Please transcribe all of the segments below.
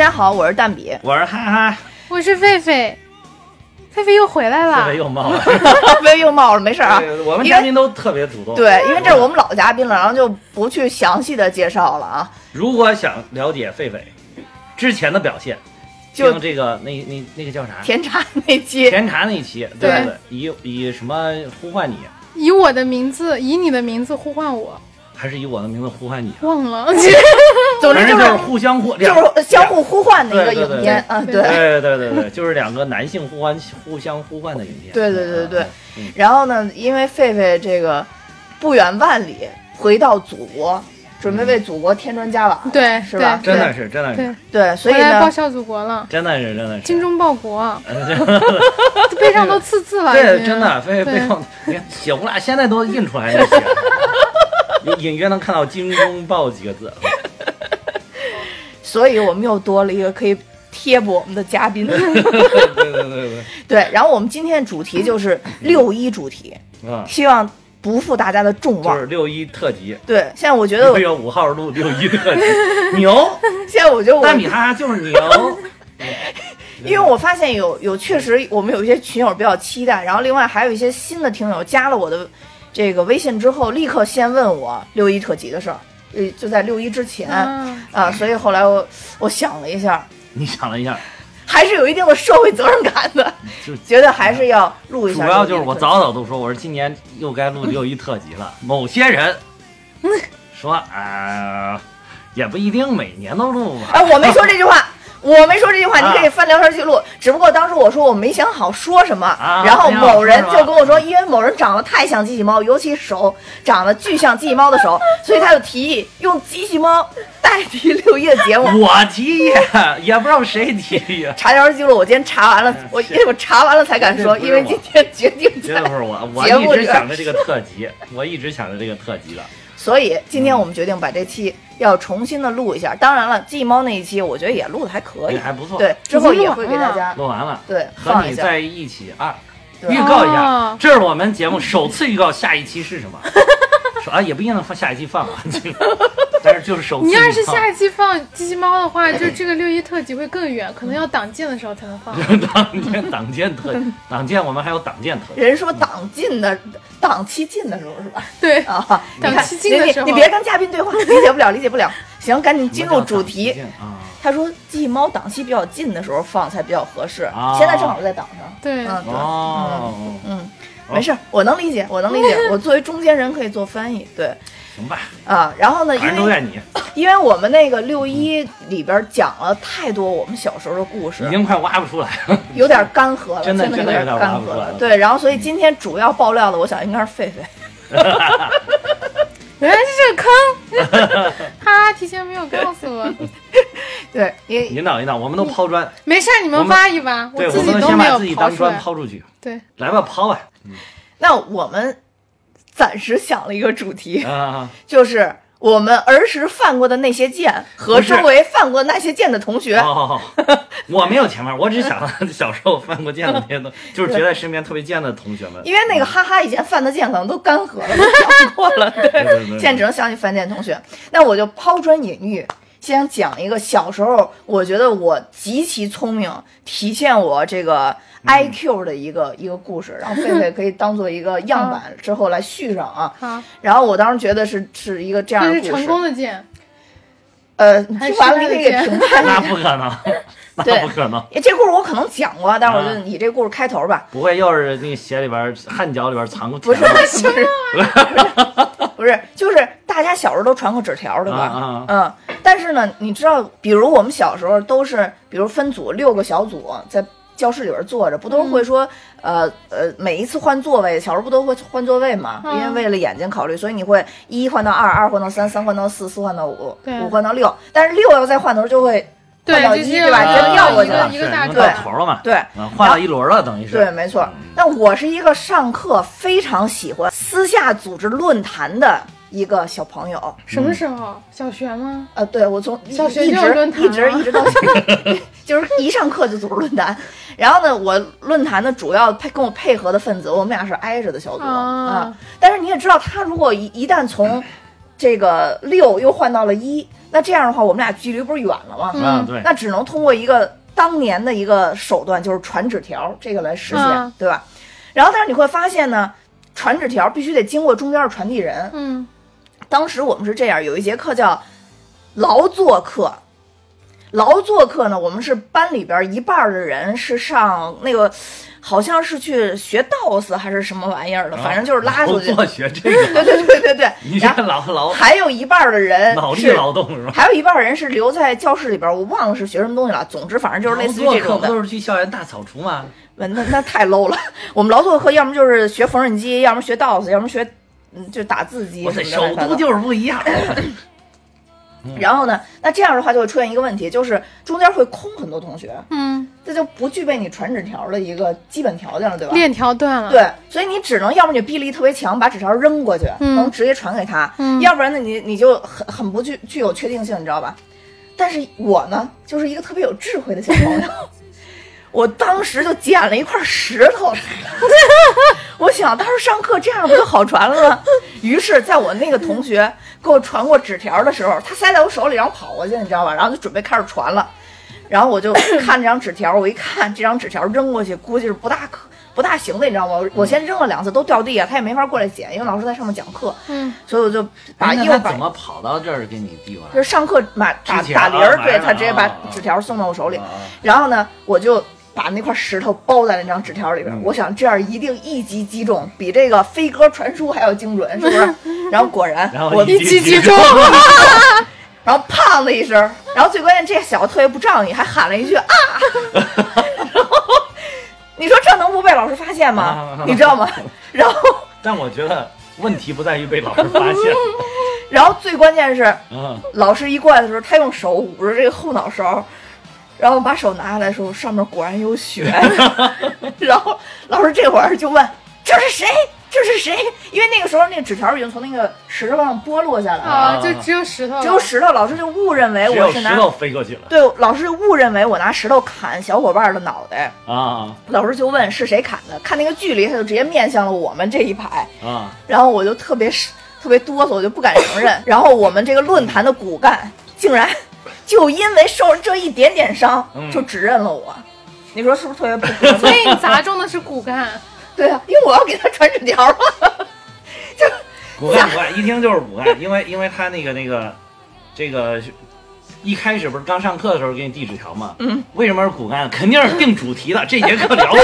大家好，我是蛋比。我是哈哈，我是狒狒，狒狒又回来这了回。又冒了。别又冒了，没事啊。我们嘉宾都特别主动。对，因为这是我们老嘉宾了，然后就不去详细的介绍了啊。如果想了解狒狒之前的表现，就听这个那那那个叫啥？甜茶那期，甜茶那期，对对对，以以什么呼唤你，以我的名字，以你的名字呼唤我，还是以我的名字呼唤你？忘了。总之就是是互相呼，就是相互呼唤的一个影片啊，对对。对对对对，就是两个男性互唤、互相呼唤的影片。对对对对嗯，然后呢，因为狒狒这个不远万里回到祖国，准备为祖国添砖加瓦，对，是吧？真的是真的是，对，所以呢报，效祖国了，真的是真的是。精忠报国，背上都刺字了。对，真的，狒狒对背上，你看写不拉，现在都印出来了，写隐隐约能看到“精忠报”几个字。所以我们又多了一个可以贴补我们的嘉宾。对对对对对，然后我们今天的主题就是六一主题，对，啊，希望不负大家的众望就是。六一特辑，对，现在我觉得我，五号录六一特辑，牛，现在我觉得我大米哈哈就是牛。因为我发现有有确实我们有一些群友比较期待，然后另外还有一些新的听友加了我的这个微信之后，立刻先问我六一特辑的事儿，呃，就在六一之前啊，啊，所以后来我我想了一下，你想了一下，还是有一定的社会责任感的，就觉得还是要录一下。主要就是我早早都说，我说今年又该录六一特辑了。某些人说啊、也不一定每年都录吧。哎，我没说这句话。我没说这句话，啊你可以翻聊天记录。只不过当时我说我没想好说什么，啊然后某人就跟我说，因为某人长得太像机器猫，尤其手长得巨像机器猫的手，所以他就提议用机器猫代替六一的节目。我提议，也不知道谁提议。查聊天记录，我今天查完了，我因为我查完了才敢说，因为今天决定绝对在不是我，我一直想着这个特辑，我一直想着这个特辑的。所以今天我们决定把这期要重新的录一下。当然了，机器猫那一期我觉得也录的还可以，哎还不错对，之后也会给大家录完了，对和。你在一起二，预告一下哦，这是我们节目首次预告下一期是什么。说啊，也不一定能放下一期放啊，这个 但是就是首次 你要是下一期放机器猫的话，就这个六一特辑会更远，可能要党建的时候才能放。党建党建特党建，我们还有党建特辑。人说党禁的档期近的时候是吧？对，啊，你看档期近的时候你别跟嘉宾对话，理解不了，理解不了。行，赶紧进入主题。啊！他说机器猫档期比较近的时候放才比较合适，啊现在正好在档上。对，嗯，对，哦，嗯，没事，我能理解，我能理解。我作为中间人可以做翻译，对行吧，啊。然后呢，因为反正都在你，因为我们那个六一里边讲了太多我们小时候的故事已，经快挖不出来了。有点干涸了，真的的有真的有点干涸了对，然后所以今天主要爆料的，我想应该是狒狒。原来是这个坑，哈哈，提前没有告诉我。对，引导引导，我们都抛砖，没事，你们挖一挖，我，自己都没有。抛出去，对，来吧，抛吧。那我们暂时想了一个主题，啊，就是我们儿时犯过的那些贱和周围犯过那些贱的同学。哦，我没有前面，我只想到 小时候犯过贱的那些东，就是觉得身边特别贱的同学们。因为那个哈哈以前犯的贱可能都干涸了，都讲过了，对，对对对现在只能想起犯贱同学。那我就抛砖引玉，先讲一个小时候我觉得我极其聪明，体现我这个嗯。IQ 的一个、一个故事，然后狒狒可以当做一个样板之后来续上啊。好，然后我当时觉得是是一个这样的故事，这是成功的剑，呃，听完了你可以评判。那不可能，对。那不可能，这故事我可能讲过，但是我就啊以这故事开头吧。不会又是那个鞋里边汗脚里边藏过不是，是，不是，就是大家小时候都传过纸条，对吧？啊啊。嗯，但是呢，你知道，比如我们小时候都是，比如分组六个小组在教室里边坐着，不都会说，呃呃，每一次换座位，小时候不都会换座位嘛？嗯因为为了眼睛考虑，所以你会一换到二，二换到三，三换到四，四换到五，五换到六。但是六要再换的时候就会换，到一，对吧？要就要过去了一。个一个大是段到头了嘛？对，啊，换了一轮了，等于是。对，没错。那我是一个上课非常喜欢私下组织论坛的一个小朋友。什么时候？小学吗？呃，对我从小学一直就有论坛一直一直到现在，就是一上课就组织论坛。然后呢，我论坛的主要配跟我配合的分子，我们俩是挨着的小组啊啊。但是你也知道，他如果一一旦从这个六又换到了一，那这样的话，我们俩距离不是远了吗？嗯，对，那只能通过一个当年的一个手段，就是传纸条这个来实现，嗯对吧？然后，但是你会发现呢，传纸条必须得经过中间的传递人。嗯当时我们是这样，有一节课叫劳作课。劳作课呢，我们是班里边一半儿的人是上那个，好像是去学 DOS 还是什么玩意儿的，反正就是拉出去。做学这对个，对对对对。你这然后劳劳还有一半儿的人脑力劳动是吧？还有一半人是留在教室里边，我忘了是学什么东西了。总之，反正就是类似于这种的。劳作课不都是去校园大扫除吗？那那那太 low 了。我们劳作课要么就是学缝纫机，要么学 DOS，要么学嗯就打字机我什操，首都么的乱七八糟。就是不一样。然后呢，那这样的话就会出现一个问题，就是中间会空很多同学，嗯，这就不具备你传纸条的一个基本条件了，对吧？链条断了。，对，所以你只能要么你臂力特别强，把纸条扔过去，嗯能直接传给他；嗯要不然呢，你你就很很不具具有确定性，你知道吧？但是我呢，就是一个特别有智慧的小朋友，我当时就捡了一块石头，我想当时上课这样不就好传了吗？于是，在我那个同学给我传过纸条的时候，他塞在我手里，然后跑过去，你知道吧？然后就准备开始传了。然后我就看这张纸条，我一看这张纸条扔过去，估计是不大可不大行的，你知道吗？我先扔了两次都掉地啊，他也没法过来捡，因为老师在上面讲课，嗯，所以我就把哎那右把怎么跑到这儿给你递过来？就是上课买打打铃儿，对他直接把纸条送到我手里啊，然后呢，我就把那块石头包在那张纸条里边，嗯我想这样一定一击击中，比这个飞鸽传书还要精准，是不是？然后果然，我然后一一击即中。然后砰的一声，然后最关键这小子特别不仗义，还喊了一句啊，然后你说这能不被老师发现吗啊？你知道吗？然后，但我觉得问题不在于被老师发现，然后最关键是嗯，老师一过来的时候，他用手捂着这个后脑勺，然后把手拿下来的时候，上面果然有血。然后老师这会儿就问：“这是谁？这是谁？”因为那个时候那个纸条已经从那个石头上剥落下来了，啊，就只有石头，只有石头，老师就误认为我是拿。有石头飞过去了对，老师就误认为我拿石头砍小伙伴的脑袋，啊老师就问是谁砍的，看那个距离，他就直接面向了我们这一排，啊！然后我就特别是特别哆嗦，我就不敢承认。然后我们这个论坛的骨干竟然就因为受了这一点点伤，嗯就指认了我。你说是不是特别不 合所？以你砸中的是骨干。对啊，因为我要给他传纸条了。就 骨干骨干，一听就是骨干，因为因为他那个那个这个。一开始不是刚上课的时候给你递纸条吗？嗯，为什么是骨干？肯定是定主题的。这节课聊死，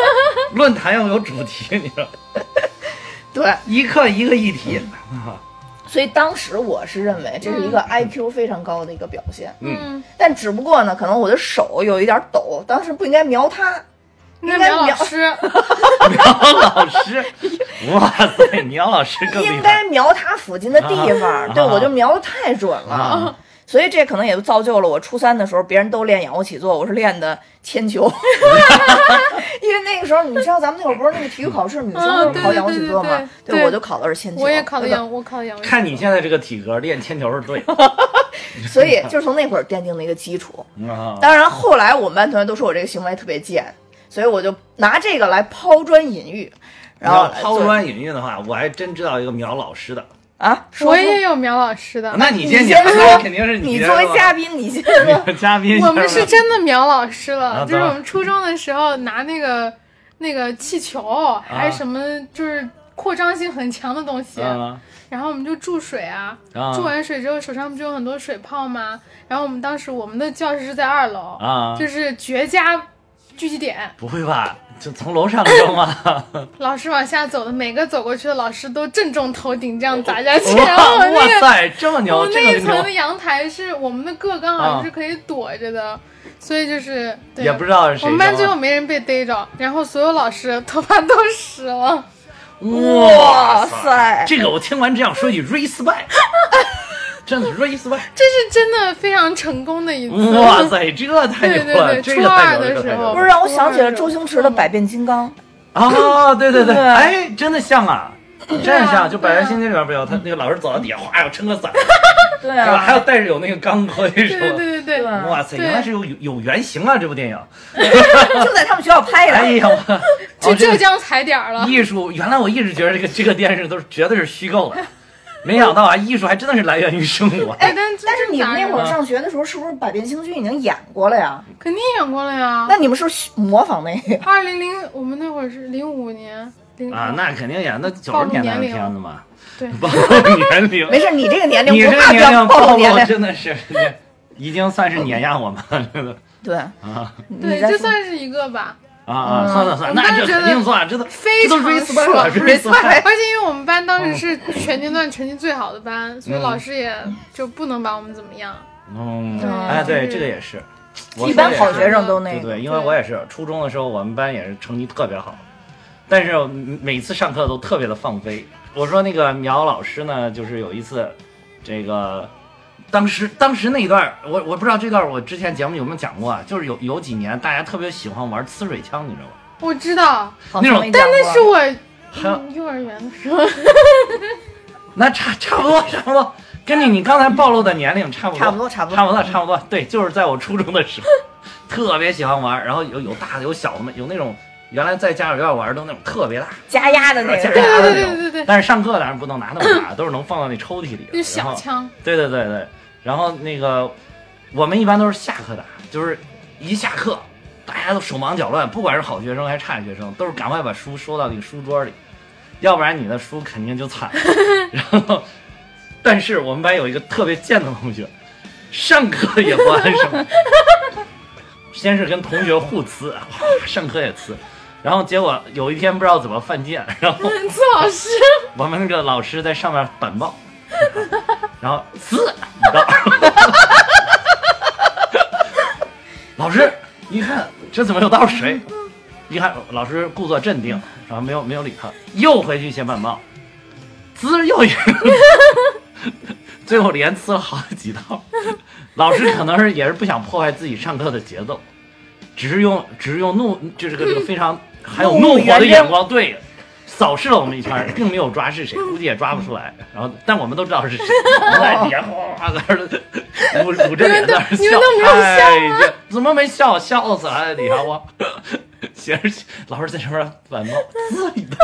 论坛要有主题，你说，对，一课一个议题。所以当时我是认为这是一个 IQ 非常高的一个表现，嗯，但只不过呢，可能我的手有一点抖，当时不应该瞄他，应该瞄老师，瞄老师，哇塞，瞄老师更应该瞄他附近的地方，啊对我就瞄的太准了。啊！所以这可能也就造就了我初三的时候，别人都练仰卧起坐，我是练的铅球。因为那个时候，你知道咱们那会儿不是那个体育考试，女生都是考仰卧起坐嘛嗯？对对对对我就考的是铅球。我也考的仰，我考的仰卧起坐。看你现在这个体格，练铅球是对的 所以就是从那会儿奠定了一个基础。啊。当然，后来我们班同学都说我这个行为特别贱，所以我就拿这个来抛砖引玉，然后抛砖引玉的话，我还真知道一个苗老师的。啊，说我也有苗老师的，那你你先说。那肯定是你你作为嘉宾，你先说。嘉宾，我们是真的苗老师啊了，就是我们初中的时候拿那个那个气球，还是什么，就是扩张性很强的东西，啊。然后我们就注水啊，啊。注完水之后手上不就有很多水泡吗？然后我们当时我们的教室是在二楼，啊！就是绝佳聚集点，不会吧？就从楼上扔吗？老师往下走的，每个走过去的老师都正中头顶，这样砸下去。哇然后我那个哇塞，这么我牛，们这个牛那一层的，阳台是我们的个刚好啊是可以躲着的，所以就是对也不知道是谁我们班最后没人被逮着，然后所有老师头发都湿了。哇塞这个我听完只想说一句 respect，真的 respect，这是真的非常成功的一次。哇塞，这太牛了，对对对这个太牛了，初二的这个太时候不是让我想起了周星驰的《百变金刚》。啊！对对对，对 哎，真的像啊，真的像，就《百元心经》里边不有他那个老师走到底下，哗，要撑个伞，对是吧？还啊，有带着有那个钢盔对什么。对对对对，哇塞，原来是有有有原型啊！这部电影，就在他们学校拍的。哎呀，我去浙江踩点儿了。艺术，原来我一直觉得这个这个电视都是绝对是虚构的，没想到啊，艺术还真的是来源于生活。哎，但但是你们那会儿儿上学的时候，是不是百变星君已经演过了呀？肯定演过了呀。那你们是不是模仿那个？二零零，我们那会儿是零五年，啊，那肯定演那九十年代的片子嘛，对，暴露年龄。没事，你这个年龄你这个年龄暴露年龄。真的是，已经算是碾压我们了，这个对，啊对，你在说这算是一个吧。啊啊！算算了算了，那这肯定算，这都非这都常 respect 爽了，respect。而且因为我们班当时是全年段成绩最好的班，所以嗯老师也就不能把我们怎么样。嗯，对哎，对，这个也是。我一般好学生都那个。对对，因为我也是初中的时候，我们班也是成绩特别好，但是每次上课都特别的放飞。我说那个苗老师呢，就是有一次，这个当时当时那一段儿，我我不知道这段我之前节目有没有讲过啊，就是有有几年大家特别喜欢玩呲水枪，你知道吗？我知道，好那种但那是我幼儿园的时候。那差差不多差不多，根据你刚才暴露的年龄差不多差不多差不多差不多差不多，对，就是在我初中的时候，特别喜欢玩，然后有有大的有小的嘛，有那种原来在家长院玩的那种特别大。加压的那加。压的那对对对对对，但是上课当然不能拿那么大，都是能放到那抽屉里的。就小枪，对对对对，然后那个我们一般都是下课打，就是一下课大家都手忙脚乱，不管是好学生还是差学生，都是赶快把书收到那个书桌里，要不然你的书肯定就惨了。然后，但是我们班有一个特别贱的同学，上课也不安生，先是跟同学互呲，哇上课也呲。然后结果有一天不知道怎么犯贱，然后 刺老师，我们那个老师在上面板报，然后呲一道，老师一看这怎么有道水？一看老师故作镇定，然后没有没有理他，又回去写板报，滋又一个，最后连呲了好几道。老师可能是也是不想破坏自己上课的节奏，只是用只是用怒就是个这个非常还有怒火的眼光对扫视了我们一圈，并没有抓是谁，估计也抓不出来。然后但我们都知道是谁，在底下哗在那儿捂捂着脸在那笑你们都没有，哎，这怎么没笑？笑死了，在底下我写着老师在上面反报，滋一道。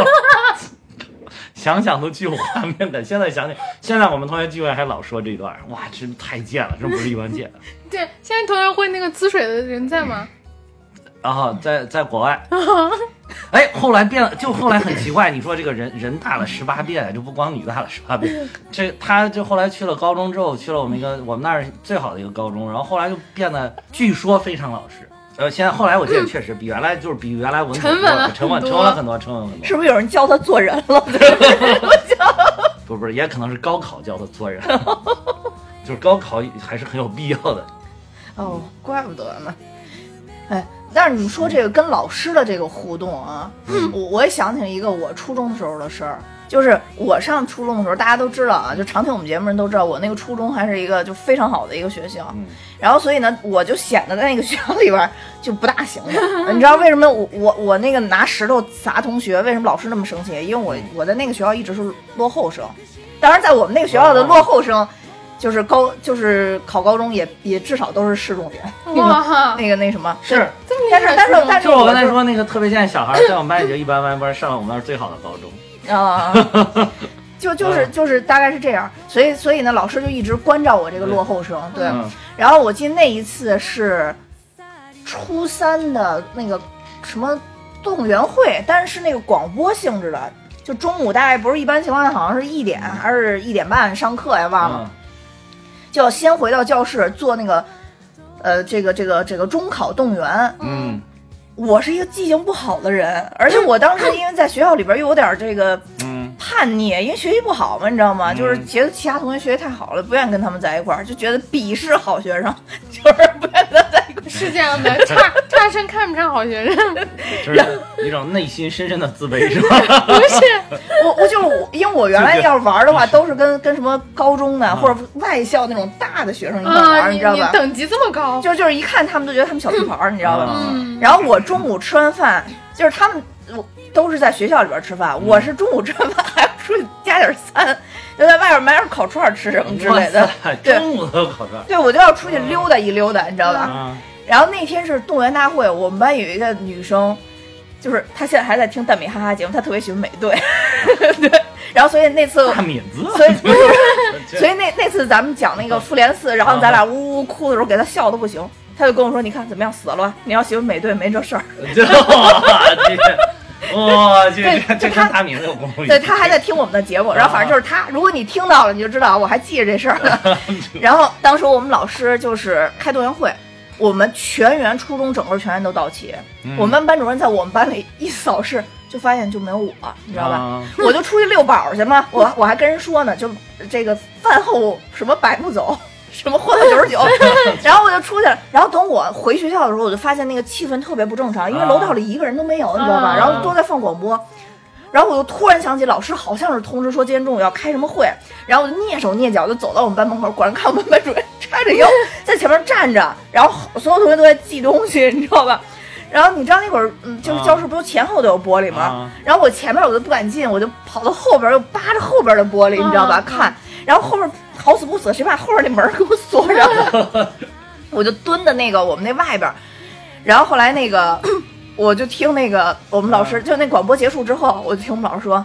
想想都具有画面感。现在想想，现在我们同学聚会还老说这段，哇，真太贱了，真不是一般贱。对，现在同学会那个滋水的人在吗？然后在在国外，哎，后来变了，就后来很奇怪，你说这个人人大了十八变，就不光女大了十八变，这他就后来去了高中之后，去了我们一个我们那儿最好的一个高中，然后后来就变得据说非常老实。呃，现在后来我记得确实比原来就是比原来稳妥沉稳了沉稳沉稳了很多，沉稳很多。是不是有人教他做人了？不是 不是，也可能是高考教他做人，就是高考还是很有必要的。哦，怪不得呢。哎，但是你说这个跟老师的这个互动啊，我我也想起一个我初中的时候的事儿，就是我上初中的时候，大家都知道啊，就常听我们节目人都知道，我那个初中还是一个就非常好的一个学校。嗯然后所以呢，我就显得在那个学校里边儿就不大行了。你知道为什么我我我那个拿石头砸同学，为什么老师那么生气？因为我我在那个学校一直是落后生，当然在我们那个学校的落后生，就是高就是考高中也也至少都是市重点。那个哇，那个那什么是，但是但是但是就我刚才说那个特别现在小孩，在我们班也就一般般，不是上了我们那儿最好的高中。啊，就就是就是大概是这样，所以所以呢，老师就一直关照我这个落后生，对。嗯然后我记得那一次是初三的那个什么动员会，但是是那个广播性质的，就中午大概不是一般情况下好像是一点还是一点半上课呀，忘了，嗯就要先回到教室做那个。呃，这个这个这个中考动员，嗯。我是一个记性不好的人，而且我当时因为在学校里边又有点这个嗯，叛逆，因为学习不好嘛，你知道吗？嗯就是觉得其他同学学习太好了，不愿意跟他们在一块儿，就觉得鄙视好学生，就是不愿意跟他在一块儿。是这样的，差差生看不上好学生，就是一种内心深深的自卑，是吧？不是，我我就是我，因为我原来要是玩的话，都是跟跟什么高中的或者外校那种大的学生一块啊，玩，你知道吧？等级这么高，就就是一看他们都觉得他们小屁孩儿，你知道吧？嗯然后我中午吃完饭，就是他们我都是在学校里边吃饭，我是中午吃完饭还要出去加点餐，就在外边买点烤串儿吃什么之类的中午都有烤串。对，我就要出去溜达一溜达，你知道吧？啊，然后那天是动员大会，我们班有一个女生，就是她现在还在听蛋米哈哈节目，她特别喜欢美队，对。然后所以那次大敏子，所以 所以那那次咱们讲那个复联四，然后咱俩呜呜哭的时候，给她笑的不行，他就跟我说：“你看怎么样，死了吧？你要喜欢美队没这事儿。这哇，这对这这就他跟大敏子有关系。对他还在听我们的节目，然后反正就是他，如果你听到了，你就知道我还记着这事儿呢。然后当时我们老师就是开动员会，我们全员初中整个全员都到齐，嗯我们班主任在我们班里一扫视，就发现就没有我，你知道吧？啊我就出去遛宝去嘛，我我还跟人说呢，就这个饭后什么百步走，什么活到九十九，然后我就出去了。然后等我回学校的时候，我就发现那个气氛特别不正常，因为楼道里一个人都没有，你知道吧？啊然后都在放广播。然后我就突然想起老师好像是通知说今天中午要开什么会，然后我就蹑手蹑脚就走到我们班门口，果然看我们班主任叉着腰 在前面站着，然后所有同学都在记东西，你知道吧？然后你知道那会儿，嗯，就是教室不都前后都有玻璃吗？啊然后我前面我都不敢进，我就跑到后边，又扒着后边的玻璃，你知道吧？看，然后后边好死不死，谁把后边那门给我锁上了？我就蹲在那个我们那外边，然后后来那个我就听那个我们老师，就那广播结束之后，我就听我们老师说，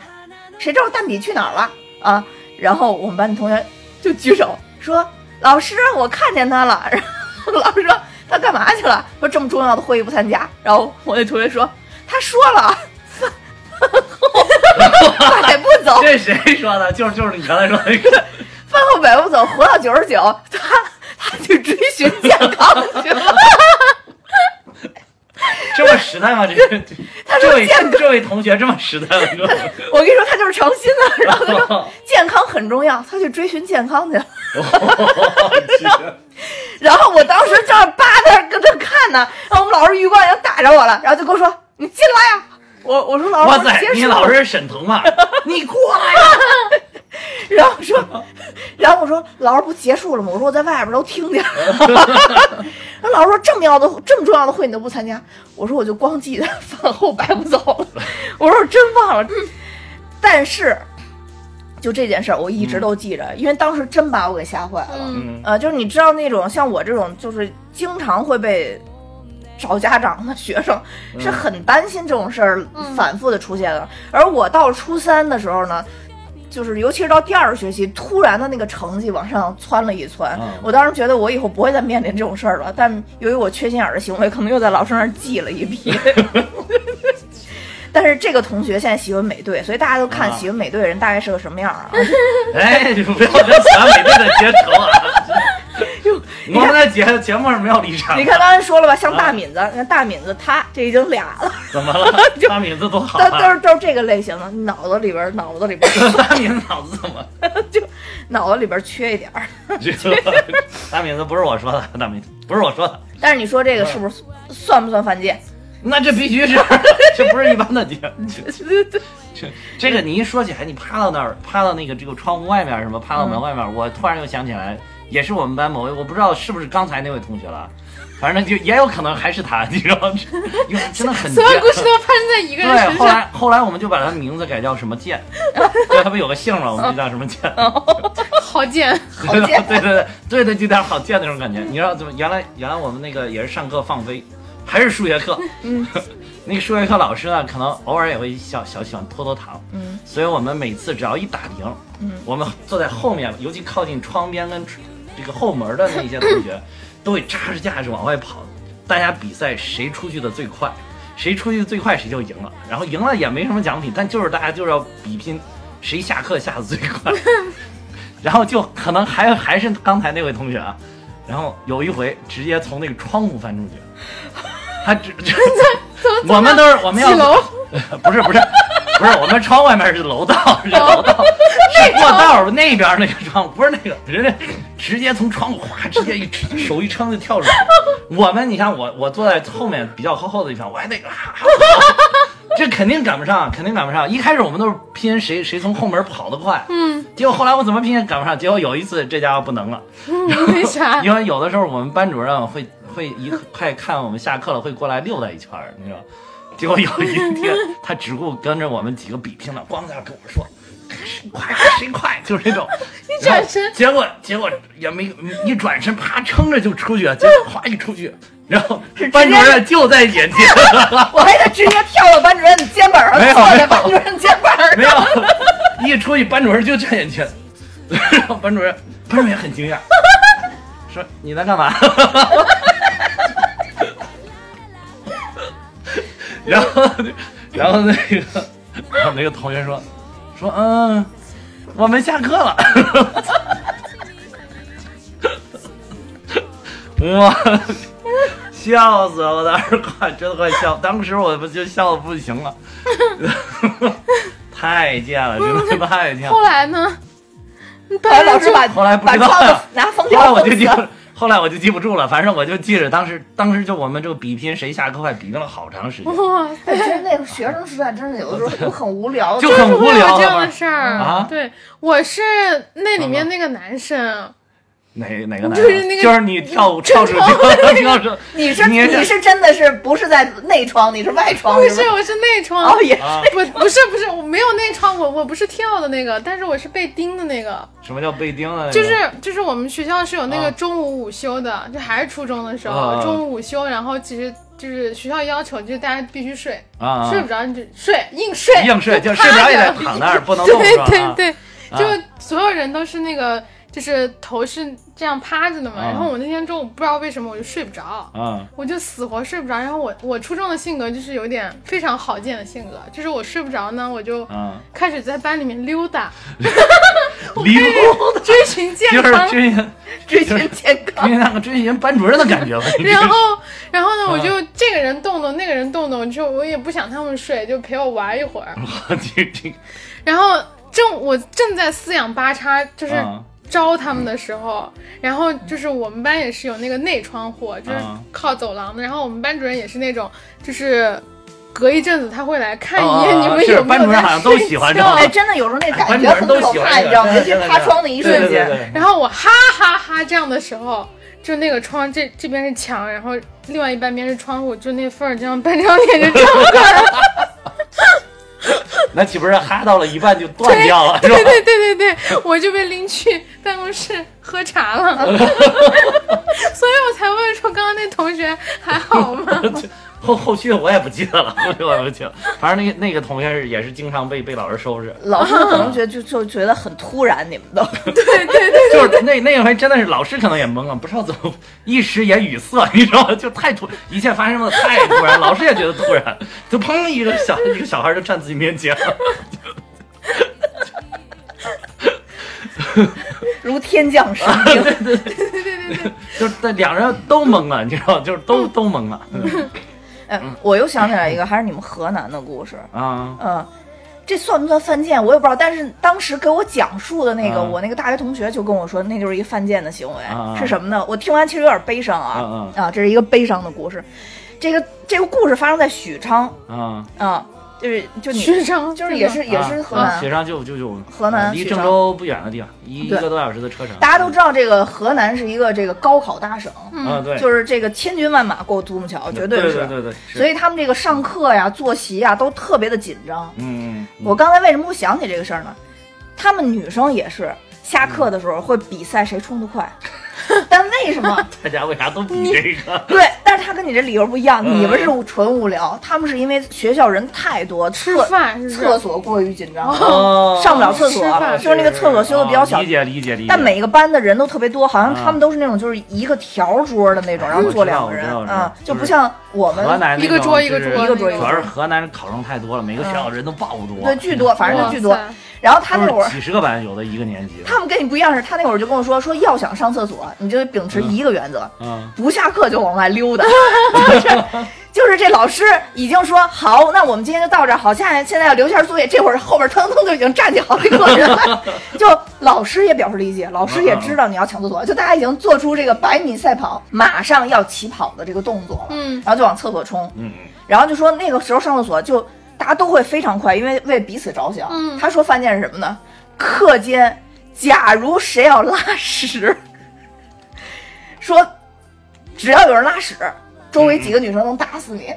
谁知道蛋比去哪儿了啊？然后我们班的同学就举手说，老师，我看见他了。然后老师说他干嘛去了？说这么重要的会议不参加。然后我那同学说，他说了。百步走，这谁说的？就是就是你刚才说那个。饭后百步走，活到九十九。他他去追寻健康去了。这么实在吗？这这 他这位健康这位同学这么实在吗？我跟你说，他就是诚心的。然后他说健康很重要，他去追寻健康去了。然后我当时正扒那儿跟着看呢，然后我们老师余光已经打着我了，然后就跟我说：“你进来呀、我我说老师，哇塞你老师是沈腾吗？你过来呀！然后说，然后我说老师不结束了吗？我说我在外边都听见了。然后老师说这么要的这么重要的会你都不参加？我说我就光记得饭后百步走了。我说我真忘了。但是就这件事儿我一直都记着，因为当时真把我给吓坏了。呃，就是你知道那种像我这种就是经常会被找家长的学生，是很担心这种事儿嗯反复的出现的。而我到了初三的时候呢。就是，尤其是到第二个学期，突然的那个成绩往上窜了一窜，嗯我当时觉得我以后不会再面临这种事儿了。但由于我缺心眼儿的行为，可能又在老师那儿记了一笔。但是这个同学现在喜欢美队，所以大家都看啊喜欢美队的人大概是个什么样儿啊？哎，你不要跟喜欢美队的结仇啊！我们在节节目上没有立场。你看刚才说了吧，像大敏子，你看大敏子他这已经俩了。怎么了？大敏子多好都都啊！是都是这个类型的，脑子里边脑子里边大敏子脑子怎么？就脑子里边缺一点儿。这大敏子不是我说的，大敏子不是我说的，但是你说这个是不是算不算犯贱？那这必须是，这不是一般的贱。这这个你一说起来，你趴到那儿，趴到那个这个窗户外面，什么趴到门外面，我突然又想起来，也是我们班某位，我不知道是不是刚才那位同学了，反正就也有可能还是他，你知道吗？因为真的很所有故事都发生在一个人对，身上。后来后来我们就把他的名字改叫什么剑，对，他不有个姓吗，我们就叫什么剑。好贱，好贱 对对对对对，就有点好贱那种感觉。你知道怎么？原来原来我们那个也是上课放飞，还是数学课。嗯，那个数学课老师呢，可能偶尔也会小小喜欢拖拖堂。嗯，所以我们每次只要一打铃，嗯我们坐在后面，尤其靠近窗边跟这个后门的那些同学，都会扎着架子往外跑。大家比赛谁出去的最快，谁出去的最快谁就赢了。然后赢了也没什么奖品，但就是大家就是要比拼谁下课下的最快。然后就可能还还是刚才那位同学啊，然后有一回直接从那个窗户翻出去，他直直，我们都是我们要几楼？不是不是不是，我们窗外面是楼道，是楼道，是过道那边那个窗，不是那个，人家直接从窗户哗，直接一手一撑就跳出来。我们你看我我坐在后面比较靠后的地方，我还得啊，这肯定赶不上，肯定赶不上。一开始我们都是拼谁谁从后门跑得快，嗯，结果后来我怎么拼也赶不上，结果有一次这家伙不能了，为啥？因为有的时候我们班主任会会一快看我们下课了，会过来溜达一圈儿，你知道。结果有一天，他只顾跟着我们几个比拼了，光在那跟我说：“谁快谁快！”就是这种。一转身结果结果也没一转身，啪撑着就出去了，结果哗一出去，然后班主任就在眼前，我还得直接跳到班主任的肩膀上，没有坐在班主任肩膀上。没有，一出去，班主任就站眼前，然后班主任班主任也很惊讶，说你在干嘛？然后然后那个然后那个同学说说嗯，我们下课了。哇！笑死我！当时快，真的快笑，当时我不就笑的不行了，太贱了，真的太贱了。后来呢？后来老师把后来拿封后来条封死我就记不，后来我就记不住了，反正我就记着当时，当时就我们这个比拼谁下课快，比拼了好长时间，哇塞！我觉得那个学生时代真的有的时候就很无聊，就很无会有聊这样的的事儿。啊？对，我是那里面那个男生，哪哪个男就是那个就是你跳舞跳出去 跳出，你是你你是真的是不是在内窗，你是外窗？不是我是内窗，哦也啊？不不是不是，我没有内窗，我我不是跳的那个，但是我是被盯的那个，什么叫被盯了？就是就是我们学校是有那个啊中午午休的，就还是初中的时候，啊中午午休，然后其实就是学校要求就是大家必须睡，啊，睡不着你就睡，硬睡，硬睡，就睡不着也得躺那儿，不能动对？对啊对，啊就所有人都是那个，就是头是这样趴着的嘛。啊然后我那天中午不知道为什么我就睡不着，啊我就死活睡不着。然后我我初中的性格就是有点非常好见的性格，就是我睡不着呢，我就啊，开始在班里面溜达，溜追寻健就是康。追寻追寻健康。追寻那个追寻班主任的感觉了。你这然后，然后呢，啊我就这个人动动，那个人动动，就我也不想他们睡，就陪我玩一会儿。然后正我正在四仰八叉，就是啊招他们的时候，然后就是我们班也是有那个内窗户，就是啊靠走廊的。然后我们班主任也是那种，就是隔一阵子他会来看一啊眼你们是有没有在班主任好像都睡喜欢这哎，真的有时候那感觉很可怕，你知道吗？这个尤其趴窗的一瞬间，然后我哈哈哈这样的时候，就那个窗这这边是墙，然后另外一半边是窗户，就那缝儿这样半张脸就张开了。那岂不是哈到了一半就断掉了，对？对对对对，我就被拎去办公室喝茶了，所以我才问说刚刚那同学还好吗？后后续的我也不记得了，后续我也不记得。反正那个那个同学是也是经常被被老师收拾，老师可能觉得就就觉得很突然，你们都。对对对就是那那回真的是老师可能也懵了，不知道怎么一时也语塞，你知道吗？就太突，一切发生的太突然，老师也觉得突然，就砰一个小一个小孩就站自己面前了，如天降神兵。就是那两人都懵了，你知道，就是都都懵了哎，我又想起来一个，还是你们河南的故事。啊嗯，这算不算犯贱我也不知道，但是当时给我讲述的那个，嗯我那个大学同学就跟我说，那就是一个犯贱的行为，嗯是什么呢？我听完其实有点悲伤啊，嗯啊，这是一个悲伤的故事。这个这个故事发生在许昌啊啊，就是就你学生就是也是也是河南，学生就就就河南啊离郑州不远的地方，一一个多小时的车程。大家都知道这个河南是一个这个高考大省，嗯，对，就是这个千军万马过独木桥，绝对是。对对对，所以他们这个上课呀、作息呀都特别的紧张。嗯，嗯我刚才为什么会想起这个事儿呢？他们女生也是下课的时候会比赛谁冲得快，但为什么？大家为啥都比这个？对，但是他跟你这理由不一样，嗯你们是纯无聊，他们是因为学校人太多，吃厕饭是不是厕所过于紧张，哦 上不了厕所吃饭，就是那个厕所修的比较小哦理。解理解理解。但每个班的人都特别多，好像啊他们都是那种就是一个条桌的那种，然后坐两个人我知道我知道啊，就不像我们河南那一个桌一个桌一个桌一个桌主要是河南考生太多了，每个学校人都爆多，对巨多，反正就巨多哇。塞然后他那会儿几十个班，有的一个年级。他们跟你不一样，是他那会儿就跟我说，说要想上厕所，你就得秉持一个原则，嗯，不下课就往外溜达。就 是就是这老师已经说好，那我们今天就到这儿，好，现在现在要留下作业，这会儿后边腾腾就已经站起好几个人了。就老师也表示理解，老师也知道你要抢厕所，就大家已经做出这个百米赛跑，马上要起跑的这个动作了，嗯然后就往厕所冲，嗯然后就说那个时候上厕所就大家都会非常快，因为为彼此着想。嗯他说犯贱是什么呢？课间，假如谁要拉屎，说只要有人拉屎，周围几个女生能打死你，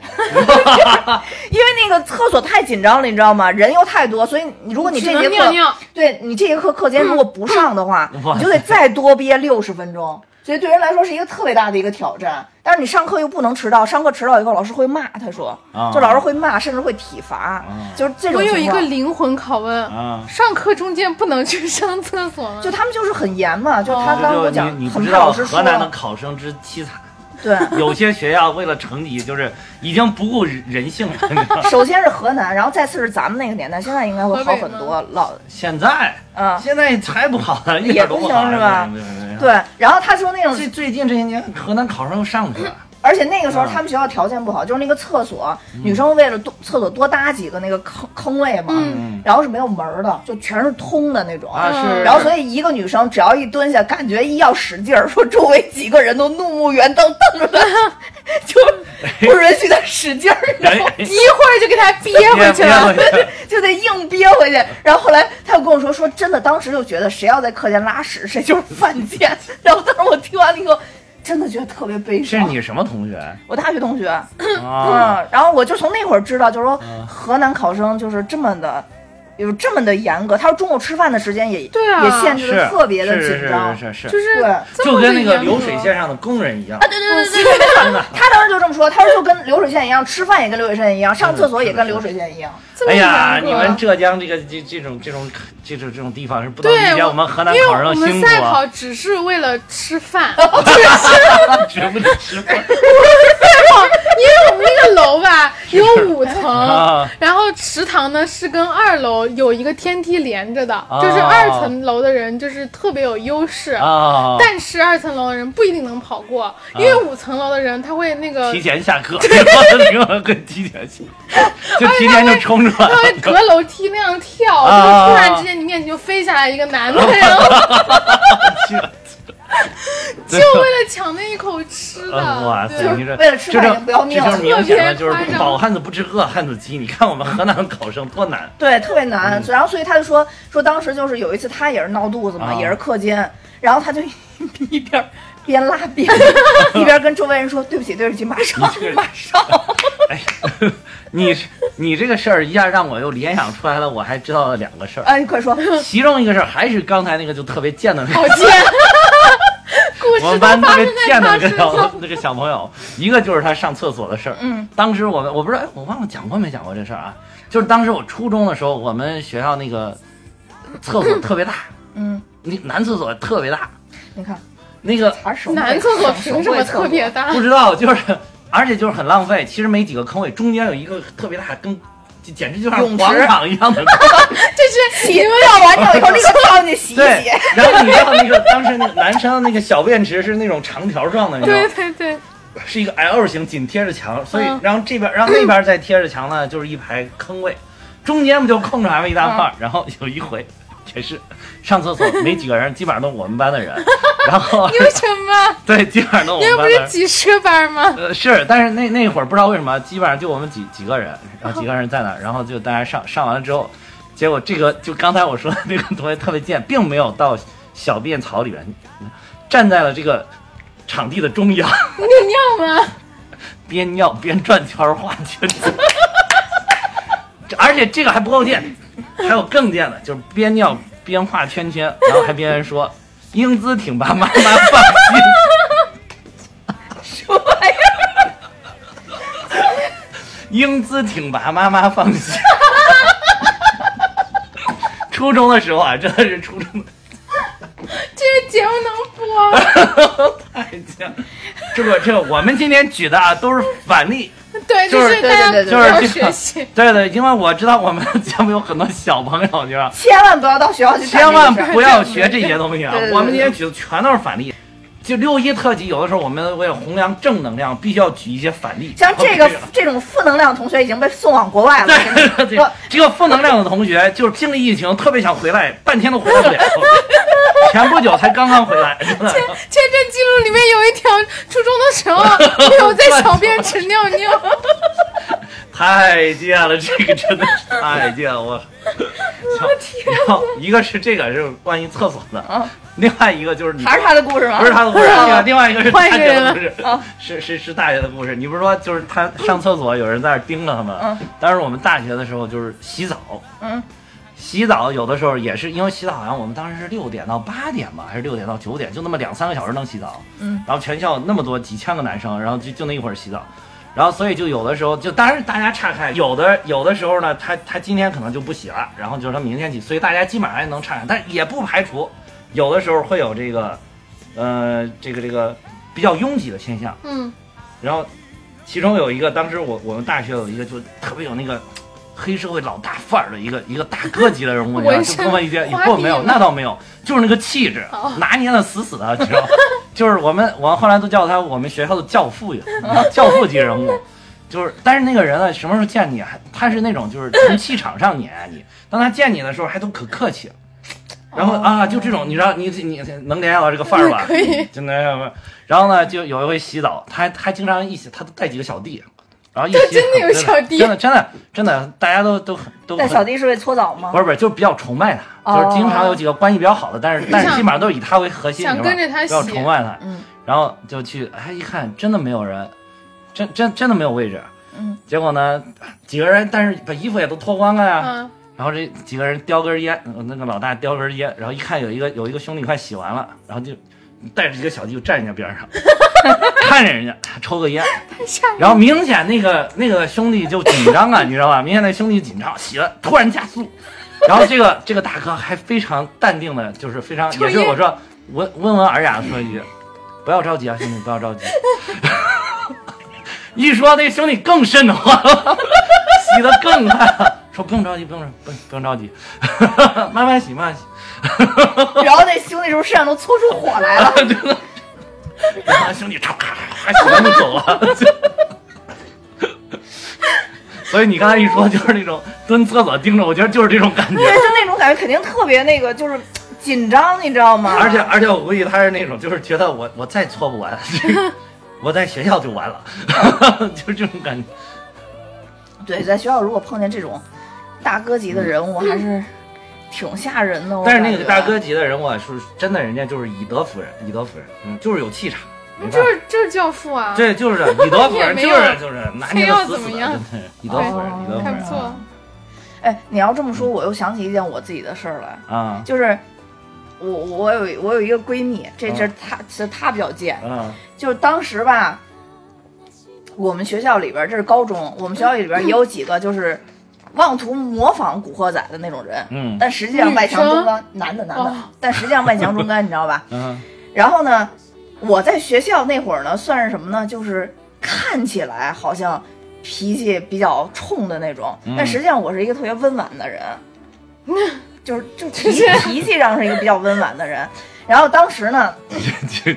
因为那个厕所太紧张了，你知道吗？人又太多，所以你如果你这节课尿尿对你这节课课间如果不上的话，哇你就得再多憋六十分钟。所以对人来说是一个特别大的一个挑战。但是你上课又不能迟到，上课迟到以后老师会骂，他说，啊就老师会骂，甚至会体罚，就是这种我有一个灵魂拷问，啊。上课中间不能去上厕所吗？就他们就是很严嘛，就他哦刚刚跟我讲你，知道很怕老师河南的，考生之凄惨，对。有些学校为了成绩就是已经不顾人人性了。首先是河南，然后再次是咱们那个年代，现在应该会好很多。老，现在嗯，现在才不好呢，一也不点都好行是吧对。然后他说那种最最近这些年，河南考生又上去了。而且那个时候嗯他们学校条件不好，就是那个厕所，女生为了多厕所多搭几个那个坑坑位嘛，嗯然后是没有门儿的，就全是通的那种。啊是，然后所以一个女生只要一蹲下，感觉一要使劲儿，说周围几个人都怒目圆瞪瞪着她，就不允许她使劲儿，然后哎一会儿就给她憋回去了。就得硬憋回去。然后后来他又跟我说，说真的，当时就觉得谁要在课间拉屎，谁就是犯贱。然后当时我听完了以后，真的觉得特别悲伤。是你什么同学我大学同学，啊？嗯，然后我就从那会儿知道，就是说嗯河南考生就是这么的，有这么的严格。他说中午吃饭的时间也对啊也限制的特别的是是紧张。是是是，就是就跟那个流水线上的工人一样。啊对对对对 对，他当时就这么说，他说就跟流水线一样，吃饭也跟流水线一样，上厕所也跟流水线一样。哎呀，你们浙江这个这这种这种这种这种地方是不能对理解我们河南因为考生我们的辛苦赛跑啊，只是为了吃饭，绝不得吃饭 因为我们那个楼吧？有五层。啊，然后食堂呢是跟二楼有一个天梯连着的，哦就是二层楼的人就是特别有优势。啊！但是二层楼的人不一定能跑过，因为五层楼的人他会那个提前下课，然后跟提前下，就提前就冲出来他会隔楼梯那样跳，啊。就是突然之间你面前就飞下来一个男的，然后 就为了抢那一口吃的。呃哇塞，你这为了吃饭也不要命这就是明显的就是饱汉子不吃饿汉子饥。你看我们河南考生多难，对，特别嗯难。然后所以他就说说当时就是有一次他也是闹肚子嘛，啊也是课间，然后他就 一边边拉边一边跟周围人说对不起对不起，马上马上。哎，你你这个事儿一下让我又联想出来了，我还知道了两个事儿。哎，你快说，其中一个事儿还是刚才那个就特别贱的那个，好贱，故 我们班特别贱的那个。那个小朋友，一个就是他上厕所的事儿。嗯，当时我们我不知道，哎我忘了讲过没讲过这事儿啊？就是当时我初中的时候，我们学校那个厕所特别大，嗯，那男厕所特别大，你看，那个男厕所凭什么特别大？不知道，就是而且就是很浪费。其实没几个坑位，中间有一个特别大，跟就简直就像广场一样的。就是洗尿完整以后立刻跳进去洗一对洗。，然后你知道那个当时那个男生那个小便池是那种长条状的，你知道对吗？对对，是一个 L 型，紧贴着墙，所以嗯然后这边，然后那边再贴着墙呢，就是一排坑位，中间不就空出来了一大块儿？然后有一回也是上厕所没几个人，基本上都是我们班的人，然后有什么？对，基本上都我们班的人。是几十个班吗？呃，是，但是那那会儿不知道为什么，基本上就我们几几个人，然后几个人在那儿，然后就大家上上完了之后，结果这个就刚才我说的那个同学特别贱，并没有到小便槽里边，站在了这个场地的中央，你尿吗？边尿边转圈儿画圈而且这个还不够贱，还有更贱的，就是边尿边画圈圈，然后还边说 英姿挺拔，妈妈放心。什么玩意儿？英姿挺拔，妈妈放心。初中的时候啊，真的是初中的 这个节目能播？太强。这个这个，我们今天举的啊都是反例，对，就是是大家对对对不要就是。对对，因为我知道我们节目有很多小朋友，就是，千万不要到学校去千万不要学这些东西啊我们今天举的全都是反例。就六一特辑，有的时候我们为了弘扬正能量，必须要举一些反例。像这个这种负能量的同学已经被送往国外了。这个负能量的同学就是经历疫情，特别想回来，半天都回来不了。前不久才刚刚回来，真的。签证记录里面有一条，初中的时候没有在小便池尿尿。太贱了，这个真的是太贱了，我。我天一个是这个是关于厕所的，嗯另外一个就是你还是他的故事吗？不是他的故事，啊另外另外一个是大学的故事。啊，是是是大学的故事。你不是说就是他上厕所有人在那盯着他吗？嗯。当时我们大学的时候就是洗澡，嗯，洗澡有的时候也是因为洗澡，好像我们当时是六点到八点吧，还是六点到九点，就那么两三个小时能洗澡。嗯，然后全校那么多几千个男生，然后就就那一会儿洗澡，然后所以就有的时候就当然大家岔开，有的有的时候呢，他他今天可能就不洗了，然后就是他明天洗，所以大家基本上还能岔开，但也不排除有的时候会有这个，呃，这个这个比较拥挤的现象。嗯，然后其中有一个，当时我我们大学有一个就特别有那个 黑社会老大范儿的一个一个大哥级的人物，你知道，就跟我一边花不没有那倒没有，就是那个气质哦拿捏的死死的，你知道吗？就是我们我后来都叫他我们学校的教父呀，教父级人物。就是，但是那个人呢，什么时候见你，还他是那种就是从气场上碾压你，当他见你的时候还都可客气了。然后啊，就这种，你知道，你你能联想到这个范儿吧？可以，就那样吧。然后呢，就有一回洗澡，他还他还经常一起，他都带几个小弟，然后一起真的有小弟。真的真的真的，大家都都很都但很小弟是为搓澡吗？不是不是，就是比较崇拜他，哦就是经常有几个关系比较好的，但是但是基本上都是以他为核心，想你知道吧？跟着他比较崇拜他，嗯。然后就去，哎，一看真的没有人，真真真的没有位置，嗯，结果呢，几个人，但是把衣服也都脱光了呀，嗯，然后这几个人叼根烟，呃那个老大叼根烟，然后一看有一个有一个兄弟快洗完了，然后就带着几个小弟就站人家边上，看着人家抽个烟，然后明显那个那个兄弟就紧张啊，你知道吧？明显那兄弟紧张，洗了突然加速，然后这个这个大哥还非常淡定的，就是非常也是我说温温文尔雅的说一句，不要着急啊，兄弟，不要着急。一说那兄弟更瘆得慌了，洗得更快了，说不用着急，不用着不不用着急，慢慢洗，慢慢洗。然后那兄弟是不是身上都搓出火来了？真的，然后兄弟咔咔咔洗完就走了。所以你刚才一说就是那种蹲厕所盯着，我觉得就是这种感觉对，。就那种感觉，肯定特别那个，就是紧张，你知道吗？而且而且我估计他是那种，就是觉得我我再搓不完，这个我在学校就完了，就是这种感觉。对，在学校如果碰见这种大哥级的人物，还是挺吓人的。但是那个大哥级的人物啊，是真的，人家就是以德服人，以德服人，嗯，就是有气场。就是就是教父啊，对，就是以德服人，就是就是拿捏的死死的，以德服人，以德服人还不错。哎，你要这么说，我又想起一件我自己的事儿来，啊就是我我有我有一个闺蜜，这这嗯她其实她比较贱，啊就是当时吧，我们学校里边儿这是高中，我们学校里边儿也有几个就是妄图模仿古惑仔的那种人，嗯但实际上外强中干，男的男的哦，但实际上外强中干，你知道吧？嗯然后呢，我在学校那会儿呢，算是什么呢？就是看起来好像脾气比较冲的那种，嗯但实际上我是一个特别温婉的人，就是就脾脾气上是一个比较温婉的人。然后当时呢，就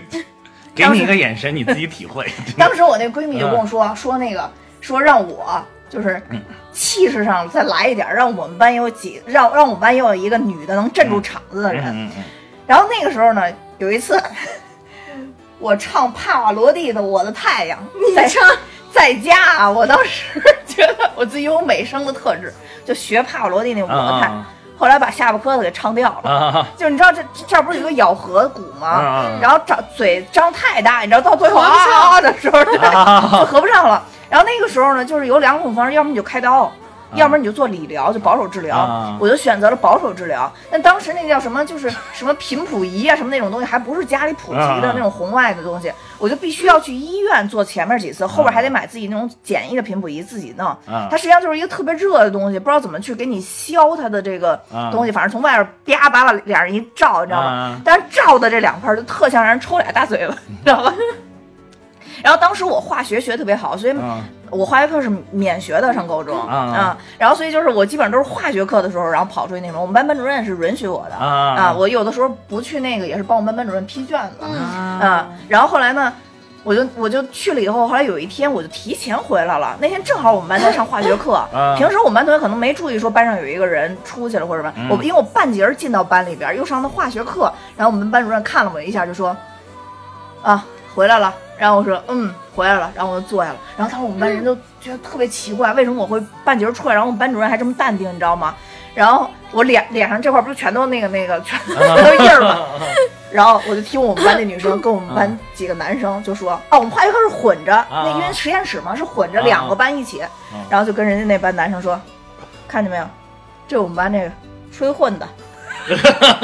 给你一个眼神，你自己体会。当时我那闺蜜就跟我说、说那个说让我就是嗯。气势上再来一点，让我们班有几让让我们班又有一个女的能镇住场子的人。嗯嗯然后那个时候呢，有一次 我唱帕瓦罗蒂的《我的太阳》，在唱。在家啊，我当时觉得我自己有美声的特质，就学帕瓦罗蒂那《我嗯的太阳》，后来把下巴磕子给唱掉了。就是你知道这这不是有个咬合骨吗？啊然后张嘴张太大，你知道到最后啊的时候，对，啊就合不上了。然后那个时候呢，就是有两种方式，要么你就开刀，要不然你就做理疗，就保守治疗。啊我就选择了保守治疗。但当时那个叫什么，就是什么频谱仪啊，什么那种东西，还不是家里普及的啊那种红外的东西，我就必须要去医院做前面几次，后边还得买自己那种简易的频谱仪自己弄。啊它实际上就是一个特别热的东西，不知道怎么去给你消它的这个啊东西，反正从外边啪把脸上一照，你知道吗啊？但是照的这两块儿就特像让人抽俩大嘴巴，你知道吧？然后当时我化学学得特别好，所以啊我化学课是免学的，上高中啊然后所以就是我基本上都是化学课的时候，然后跑出去那种。我们班班主任是允许我的啊我有的时候不去那个也是帮我们班班主任批卷子嗯啊。然后后来呢，我就我就去了以后，后来有一天我就提前回来了。那天正好我们班在上化学课，啊平时我们班同学可能没注意说班上有一个人出去了或者什么。嗯我因为我半截进到班里边，又上的化学课，然后我们班主任看了我一下就说，啊回来了。然后我说嗯回来了，然后我就坐下了。然后他说我们班人都觉得特别奇怪，为什么我会半截出来，然后我们班主任还这么淡定，你知道吗？然后我脸脸上这块不是全都那个那个全都都印儿吗？然后我就听我们班那女生跟我们班几个男生就说，哦，我们化学课是混着，那因为实验室嘛是混着两个班一起，然后就跟人家那班男生说，看见没有，这我们班那个吹混的，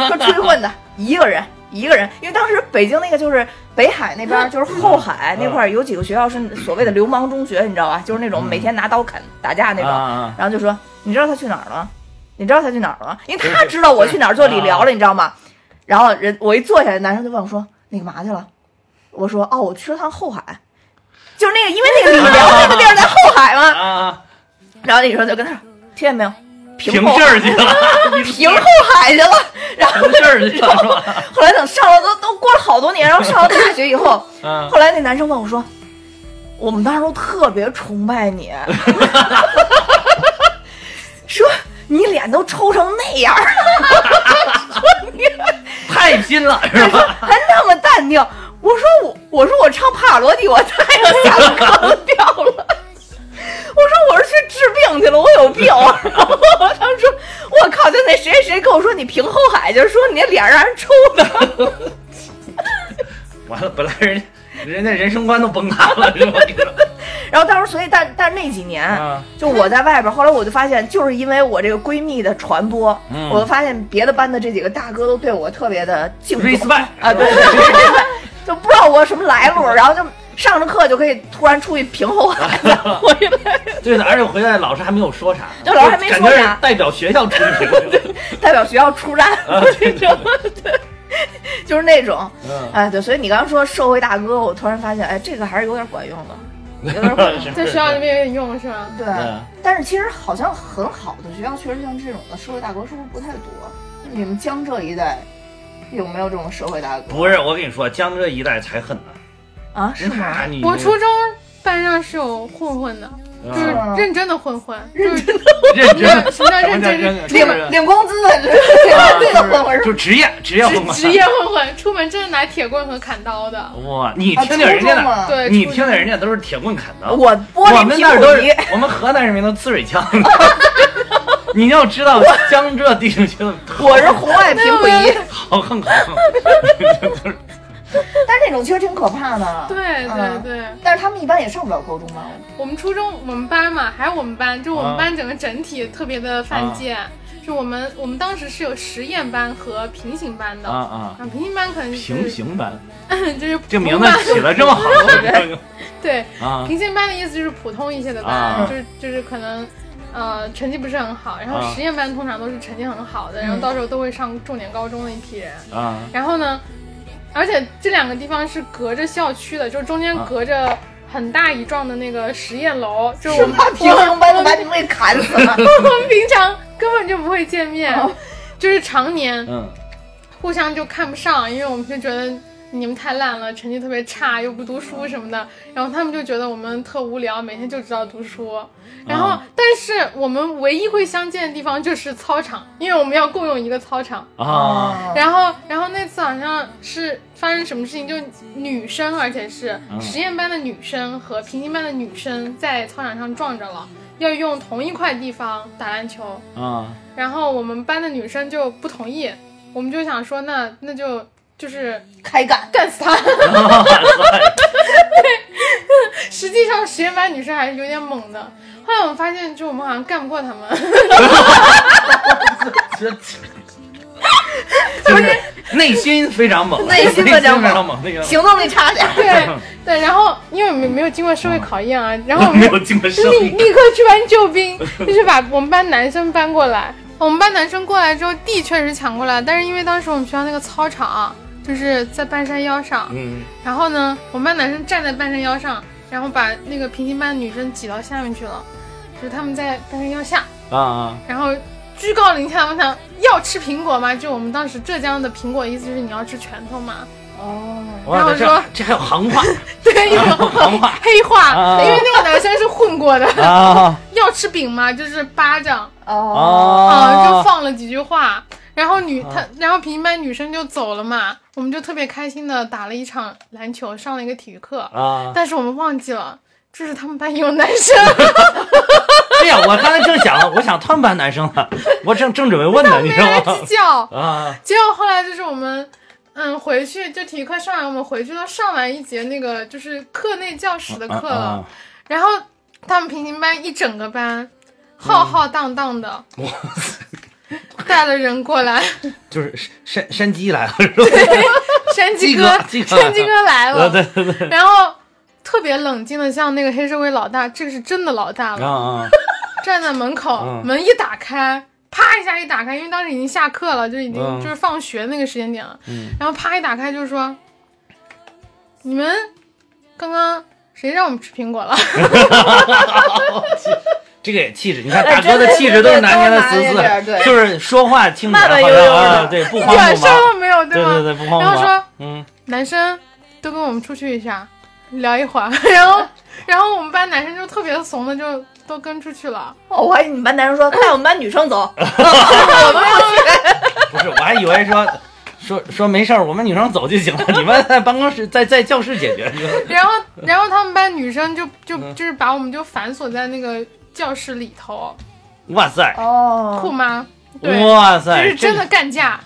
说吹混的，一个人一个人，因为当时北京那个就是北海那边儿 就是后海那块儿有几个学校是所谓的流氓中学，你知道吧？就是那种每天拿刀砍打架那种，啊然后就说你知道他去哪儿了吗？你知道他去哪儿了吗？因为他知道我去哪儿做理疗了，你知道吗？然后人我一坐下来，男生就问我说你干嘛去了？我说哦，我去了趟后海，就是那个因为那个理疗那个地儿在后海嘛。啊，然后那女生就跟他说听见没有？平后劲儿去了，平后海去了。然后平劲儿去了是吧？后来等上了都都过了好多年，然后上了大学以后，嗯，后来那男生问我说：“我们当时都特别崇拜你，说你脸都抽成那样儿，太拼了是吧？还那么淡定。”我说我我说我唱帕瓦罗蒂，我太阳下坑掉了。我说我是去治病去了，我有病。然 后他们说，我靠，就那谁谁谁跟我说你平后海，就是说你那脸让人抽的。完了，本来人人家人生观都崩塌了是吧？然后当时，所以但但那几年，啊就我在外边，后来我就发现，就是因为我这个闺蜜的传播，嗯我就发现别的班的这几个大哥都对我特别的敬重 respect 啊，对对对 respect，就不知道我什么来路，然后就上着课就可以突然出去平后海再回来，对的，而且回来老师还没有说啥，就老师还没说啥代表学校出去。代表学校出战啊 这种，对，就是那种，嗯，哎，对，所以你刚刚说社会大哥，我突然发现，哎，这个还是有点管用的，有点管用。在学校里面有点用是吧？对嗯，但是其实好像很好的学校，确实像这种的社会大哥是不是不太多？你们江浙一带有没有这种社会大哥？不是，我跟你说，江浙一带才狠呢。啊，是吗？我初中班上是有混混的，就是啊认真的混混，认真的认真，什么叫认真？真领领工资的，这啊这个混混是就职业职业混混。职业混混，出门真的拿铁棍和砍刀的。哇，你啊听听人家的，对，你听听人家都是铁棍砍刀，我我们那儿都是，我们河南人民都呲水枪。你 要知道江浙地区的我是红外皮鼓仪，好横好横，但是那种其实挺可怕的。对对嗯。对，但是他们一般也上不了高中吧？我们初中我们班嘛，还有我们班，就我啊。们班整个整体特别的犯贱。就我们我们当时是有实验班和平行班的。啊啊，啊，平行班可能就是平行班，就是这名字起的这么好 对，啊。平行班的意思就是普通一些的班，啊。就是就是可能。呃，成绩不是很好，然后啊。实验班通常都是成绩很好的，然后到时候都会上重点高中的一批人。啊。然后呢，而且这两个地方是隔着校区的，就是中间啊隔着很大一幢的那个实验楼，就是我们平常把你们给砍死了。我们平常根本就不会见面，哦。就是常年嗯。互相就看不上，因为我们就觉得你们太烂了，成绩特别差，又不读书什么的，然后他们就觉得我们特无聊，每天就知道读书。然后，啊但是我们唯一会相见的地方就是操场，因为我们要共用一个操场。啊然后，然后那次好像是发生什么事情，就女生，而且是嗯实验班的女生和平行班的女生在操场上撞着了，要用同一块地方打篮球。啊然后我们班的女生就不同意，我们就想说那那就就是开干，干死他。对。实际上实验班女生还是有点猛的。后来我们发现，就我们好像干不过他们。就是内心非常猛，内心非常猛行动力差点。对对，然后因为没没有经过社会考验啊，然后我们没有经过社立会立刻去搬救兵，就是把我们班男生搬过来。我们班男生过来之后，地确实抢过来，但是因为当时我们学校那个操场就是在半山腰上，嗯。然后呢，我们班男生站在半山腰上，然后把那个平行班的女生挤到下面去了，就是他们在半山腰下，啊啊。然后居高临下问他要吃苹果吗？就我们当时浙江的苹果意思就是你要吃拳头嘛，哦，然后说这还有行话。对，有行话。黑话，啊因为那个男生是混过的。啊 要吃饼吗？就是巴掌。哦，啊、就啊放了几句话。然后女她，然后平行班女生就走了嘛，我们就特别开心的打了一场篮球，上了一个体育课。啊！但是我们忘记了，这是他们班有男生，对 呀，我刚才正想，我想他们班男生呢，我正正准备问呢，你知道吗计？较。啊结果后来就是我们，嗯，回去就体育课上完，我们回去都上完一节那个就是课内教室的课了，啊然后他们平行班一整个班浩浩荡荡的，带了人过来，就是山山鸡来了。是吧？山鸡哥，山鸡哥来呃了，对对对，然后特别冷静的，像那个黑社会老大，这个是真的老大啊了，啊，站在门口，嗯门一打开，啪一下一打开，因为当时已经下课了，就已经、嗯就是放学那个时间点了，嗯。然后啪一打开就是说，你们刚刚谁让我们吃苹果了？这个也气质，你看哎大哥的气质都是拿捏的死死，就是说话听起来好像啊，的对，不慌不忙，都没有，吗？对对对，不慌不忙然后说，嗯，男生都跟我们出去一下，聊一会儿，然后然后我们班男生就特别怂的就都跟出去了。哦，我还以为你们班男生说带我们班女生走，不是，我还以为说说说没事儿，我们女生走就行了，你们在办公室在在教室解决。然后然后他们班女生就就嗯就是把我们就反锁在那个教室里头，哇塞，哦酷哦，吗？对，哇塞，这是真的。干架。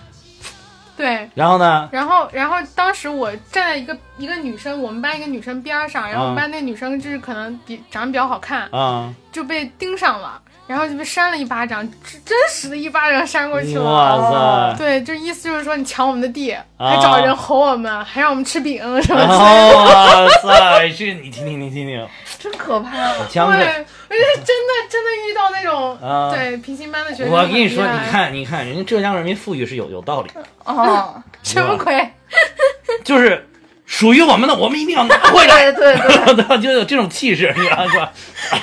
对，然后呢？然后然后当时我站在一个一个女生，我们班一个女生边儿上，然后我们班那女生就是可能比长得比较好看，啊，就被盯上了，然后就被扇了一巴掌，真真实的一巴掌扇过去了。哇塞！对，就意思就是说你抢我们的地，啊还找人吼我们，还让我们吃饼什么。哇塞！这你听听，你听听，真可怕。枪对，真的真的遇到那种、啊。对平行班的学生，我跟你说，你看，你看，人家浙江人民富裕是有有道理。的，哦，什么鬼？就是属于我们的，我们一定要拿回来，对对对，就有这种气势，你知道吧？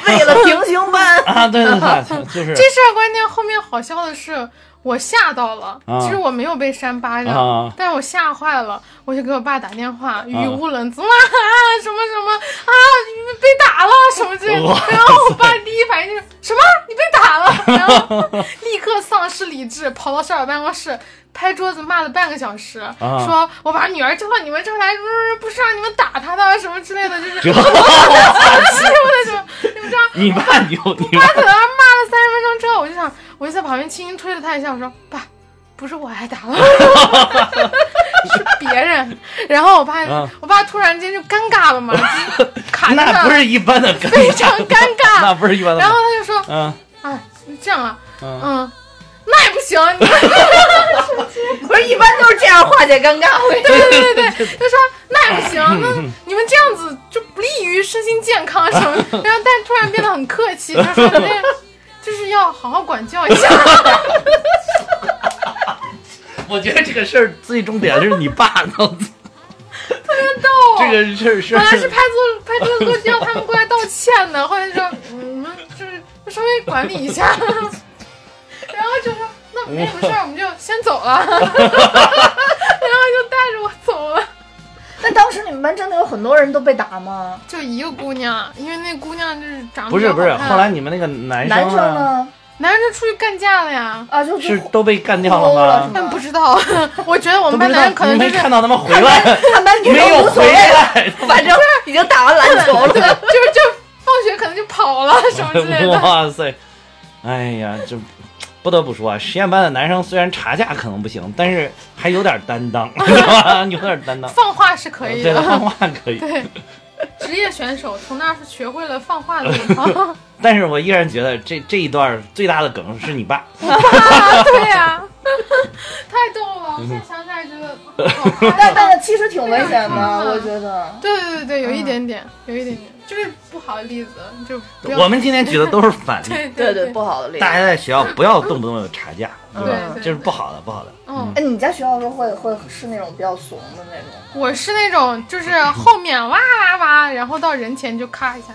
为了平行班，啊，对对对，就是。这事儿关键后面好笑的是，我吓到了。啊其实我没有被扇巴掌，啊但是我吓坏了，我就给我爸打电话，语无伦次，哇，什么什么啊，你们被打了什么之类的。然后我爸第一反应就是什么？你被打了？然后立刻丧失理智，跑到校长办公室。拍桌子骂了半个小时，啊。说我把女儿叫到你们这儿来，不是让你们打她的什么之类的，就是 这欺负的什么，你们知道你爸牛，你他爸可能骂了三十分钟之后，我就想，我就在旁边轻轻推了他一下，我说：“爸，不是我挨打了，是别人。”然后我爸，啊。我爸突然间就尴尬了嘛，就是卡在那不是一般的尴非常尴尬。那不是一般的，然后他就说嗯：“啊，这样啊，嗯，嗯，那也不行，你们 不是一般都是这样化解尴尬会。对对对对，他说那也不行，那你们这样子就不利于身心健康什么。然后但突然变得很客气，他说你们就是要好好管教一下。”我觉得这个事儿最重点就是你爸能特别，逗，这个事儿是本来是拍桌拍桌子都要他们过来道歉的，后来就说嗯你们就是稍微管理一下，然后就说那没什么事儿，我们就先走了，然后就带着我走了。那当时你们班真的有很多人都被打吗？就一个姑娘，因为那姑娘就是长得不是不是？后来你们那个男生男生呢？男生就出去干架了呀。啊，就是都被干掉了了吗？但不知道，我觉得我们班男生可能就是没看到他们回来，他们班女没有生无所谓回了，来，反正已经打完篮球了。就是就放学可能就跑了什么之类的。哇塞！哎呀，这不得不说啊，实验班的男生虽然查价可能不行，但是还有点担当，是吧？有点担当。放话是可以对的，放，话可以。对，职业选手从那儿是学会了放话的。但是我依然觉得这这一段最大的梗是你爸。啊，对呀、太逗了！我现在想起来觉得好但。但是其实挺危险的，嗯我觉得。对对对对，有一点点，有一点点，就是不好的例子，就。我们今天举的都是反例，对对对对，不好的例子。大家在学校不要动不动就查架，对吧？对对这是不好的，不好的。嗯，哎，你在学校的时候会会是那种比较怂的那种？我是那种就是后面哇哇哇，然后到人前就咔一下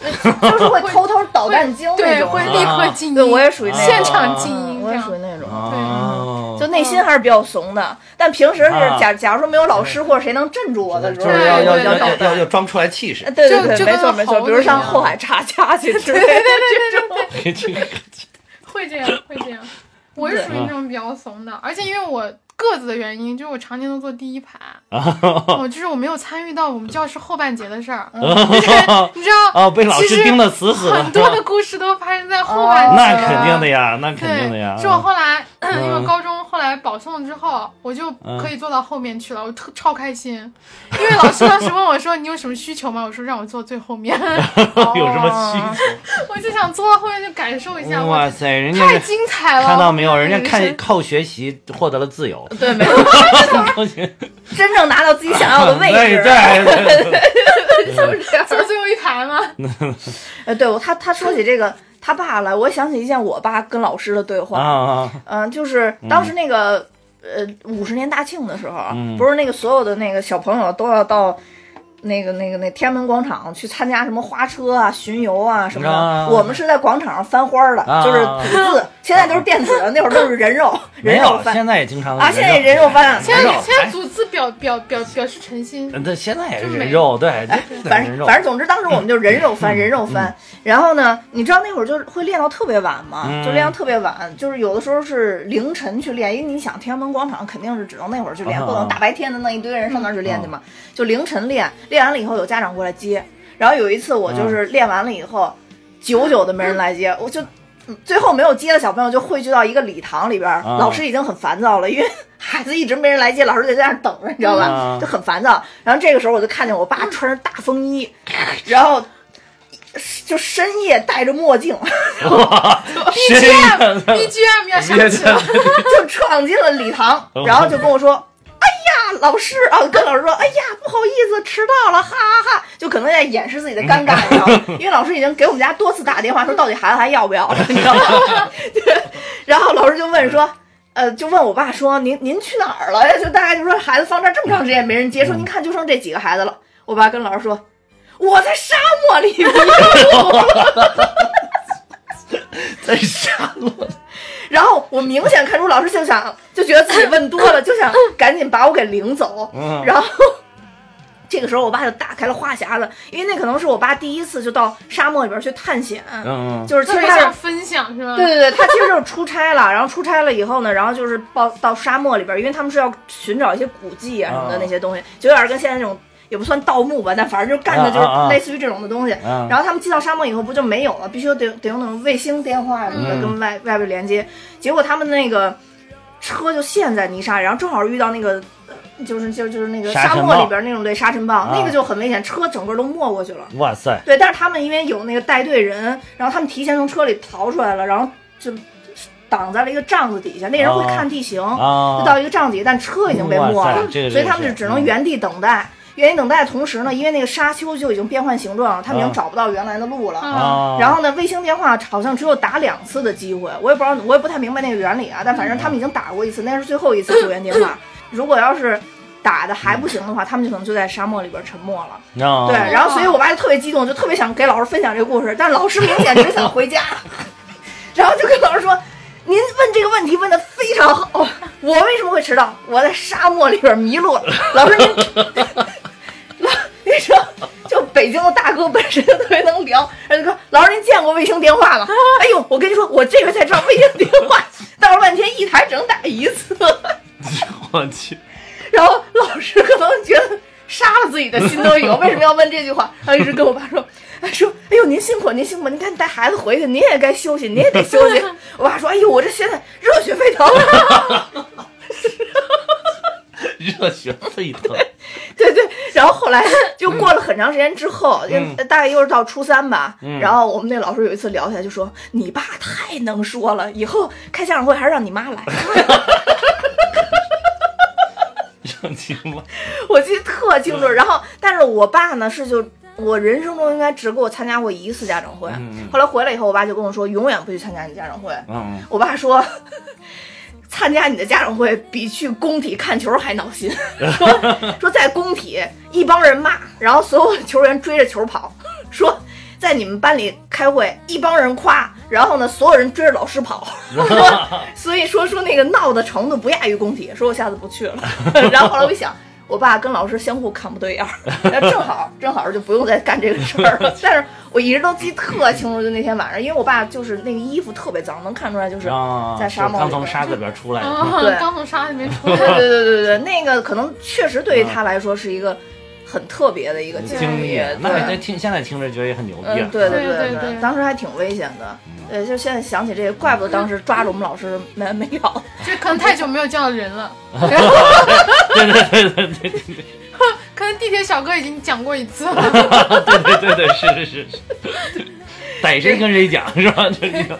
就，就是会偷偷捣蛋精那对，会立刻静音。对，我也属于那种。现场静音我。也属于那种。哦，就内心还是比较怂的，但平时是啊假假如说没有老师或者谁能镇住我的时候，要要对对要要要要装出来气势呃。对对对，就就没错没错，比如上后海插家去之类的这种。会这样，会这样。我是属于那种比较怂的，而且因为我个子的原因，就是我常年都坐第一排，我就是我没有参与到我们教室后半截的事儿，就是你知道，哦，被老师盯得死死的，很多的故事都发生在后半节。那肯定的呀，那肯定的呀。对，是我后来，因为嗯高中后来保送之后，我就嗯可以坐到后面去了，我特超开心。因为老师当时问我说：“你有什么需求吗？”我说：“让我坐最后面。有什么需求？”我就想坐到后面去感受一下，哇塞，人家太精彩了！看到没有？人家看靠学习获得了自由。对，没有靠学 真正拿到自己想要的位置，对对对 就是这样。坐最后一排吗？呃，对我他他说起这个他爸来，我想起一件我爸跟老师的对啊话。啊！嗯、就是当时那个、呃五十年大庆的时候，嗯不是那个所有的那个小朋友都要到。那个、那个、那天安门广场去参加什么花车啊、巡游啊什么的，啊我们是在广场上翻花的，啊就是土字，现在都是电子的，那会儿都是人肉，没有，人肉翻现在也经常啊，现在也人肉翻，现在现在组字表表表表示诚心，嗯对，现在也是人肉，对，哎，反正反正总之，当时我们就人肉翻，人肉翻。然后呢，你知道那会儿就是会练到特别晚嘛，嗯就练到特别晚，就是有的时候是凌晨去练，因为你想天安门广场肯定是只能那会儿去练，啊。不能大白天的那一堆人上那儿去练去嘛，就凌晨练，练完了以后有家长过来接。然后有一次我就是练完了以后，久久的没人来接，我就。嗯最后没有接的小朋友就汇聚到一个礼堂里边老师已经很烦躁了，因为孩子一直没人来接，老师就在那儿等着，你知道吧？啊就很烦躁。然后这个时候我就看见我爸穿着大风衣，然后就深夜戴着墨镜，，BGM BGM 要响起了，就闯进了礼堂，然后就跟我说：“哎呀，老师啊，跟老师说，哎呀，不好意思，迟到了，哈哈哈。”就可能在掩饰自己的尴尬，你知道吗？因为老师已经给我们家多次打电话说，到底孩子还要不要了，你知道吗？对，然后老师就问说。呃，就问我爸说：“您您去哪儿了呀？”就大家就说孩子放这儿这么长时间没人接，说您看就剩这几个孩子了。我爸跟老师说：“我在沙漠里迷路了。” 在沙漠，然后我明显看出老师就想，就觉得自己问多了，就想赶紧把我给领走。嗯 然后这个时候，我爸就打开了话匣子，因为那可能是我爸第一次就到沙漠里边去探险，嗯嗯，就是其实他是想分享是吧？对对对，他其实就是出差了，然后出差了以后呢，然后就是到到沙漠里边，因为他们是要寻找一些古迹啊什么的啊那些东西，就有点跟现在那种也不算盗墓吧，但反正就干的就类似于这种的东西。啊然后他们寄到沙漠以后不就没有了，必须得得用那种卫星电话什么的嗯跟外外边连接。结果他们那个车就陷在泥沙里，然后正好遇到那个。呃就是就就是那个沙漠里边那种对沙尘暴，啊那个就很危险，车整个都没过去了。哇塞，对，但是他们因为有那个带队人，然后他们提前从车里逃出来了，然后就挡在了一个帐子底下。那人会哦看地形，啊就到一个帐底下，但车已经被没了，所以他们就只能原地等待。原因等待的同时呢，因为那个沙丘就已经变换形状了，他们已经啊找不到原来的路了。啊，然后呢，卫星电话好像只有打两次的机会，我也不知道，我也不太明白那个原理啊。但反正他们已经打过一次，那是最后一次救援电话。如果要是打的还不行的话，他们就可能就在沙漠里边沉没了。啊对，然后所以我爸就特别激动，就特别想给老师分享这个故事，但老师明显只想回家，然后就跟老师说：“您问这个问题问的非常好，我为什么会迟到？我在沙漠里边迷路了。”老师您，老 你说就北京的大哥本身就特别能聊，然后就说：“老师您见过卫星电话吗？”哎呦，我跟你说，我这个才知道卫星电话，到了半天一台只能打一次。我去，然后老师可能觉得杀了自己的心都有，为什么要问这句话？然后一直跟我爸说，哎说，哎呦您辛苦您辛苦，您赶紧带孩子回去，您也该休息，您也得休息。我爸说，哎呦我这现在热血沸腾。热血沸腾，对对，然后后来就过了很长时间之后，嗯大概又是到初三吧，然后我们那老师有一次聊起来就说，你爸太能说了，以后开家长会还是让你妈来。热情吗？我记得特清楚。然后，但是我爸呢是就我人生中应该只给我参加过一次家长会。嗯后来回来以后，我爸就跟我说，永远不去参加你家长会。嗯，我爸说。参加你的家长会比去工体看球还闹心，说说在工体一帮人骂，然后所有球员追着球跑，说在你们班里开会一帮人夸，然后呢所有人追着老师跑，说所以说说那个闹的程度不亚于工体，说我下次不去了。然后后来我一想，我爸跟老师相互看不对眼儿，正好正好就不用再干这个事儿了。但是我一直都记得特清楚，就那天晚上，因为我爸就是那个衣服特别脏，能看出来就是。啊，在沙漠刚从沙子里边出 来的。啊对，刚从沙里面出来对来，对对对对，那个可能确实对于他来说是一个很特别的一个经历历，，那对那听现在听着觉得也很牛逼。对对对对对当时还挺危险的。对，就现在想起这个，怪不得当时抓着我们老师没没咬。这可能太久没有见到人了，对对对对对对 可能地铁小哥已经讲过一次了。对对对对，是是是是，逮谁跟谁讲是吧？就这个。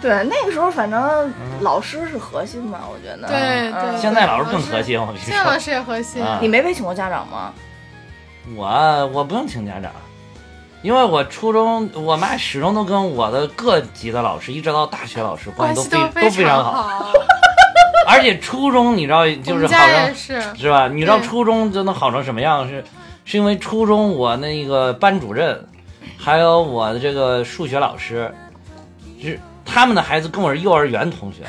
对，那个时候反正老师是核心嘛，我觉得。对嗯对现在老师更核心，我跟你说。现在老师也核心，啊你没被请过家长吗？我我不用请家长，因为我初中我妈始终都跟我的各级的老师，一直到大学老师关系都都非都非常常好。而且初中你知道就是好们家也成是，是吧？你知道初中就能好成什么样？是是因为初中我那个班主任，还有我的这个数学老师，是他们的孩子跟我是幼儿园同学。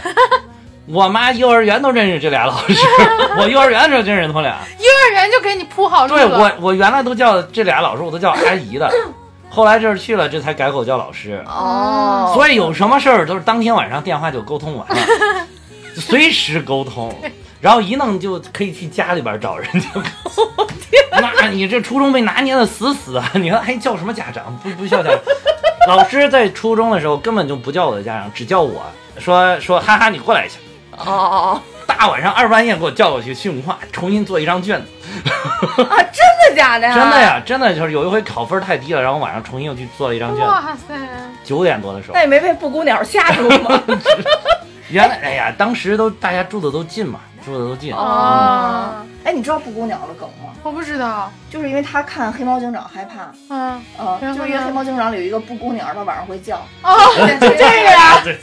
我妈幼儿园都认识这俩老师，我幼儿园的时候就认识他们俩。幼儿园就给你铺好路了。对我，我原来都叫这俩老师，我都叫阿姨的，后来这儿去了，这才改口叫老师。哦，所以有什么事儿都是当天晚上电话就沟通完了，随时沟通，然后一弄就可以去家里边找人就。那你这初中被拿捏的死死啊！你说还叫什么家长？不不叫家长。老师在初中的时候根本就不叫我的家长，只叫我说说哈哈，你过来一下。哦哦哦大晚上二半夜给我叫过去训话，重新做一张卷子。哦啊，真的假的呀？真的？呀，真的就是有一回考分太低了，然后晚上重新又去做了一张卷子。哇塞，九点多的时候那，也没被布谷鸟吓住吗？原来哎呀，当时都大家住的都近嘛，住的都近。哦，哎，你知道布谷鸟的梗吗？我不知道，就是因为他看黑猫警长害怕，嗯，呃，然后就是因为呢黑猫警长里有一个布谷鸟，它晚上会叫。哦，就这个呀。对，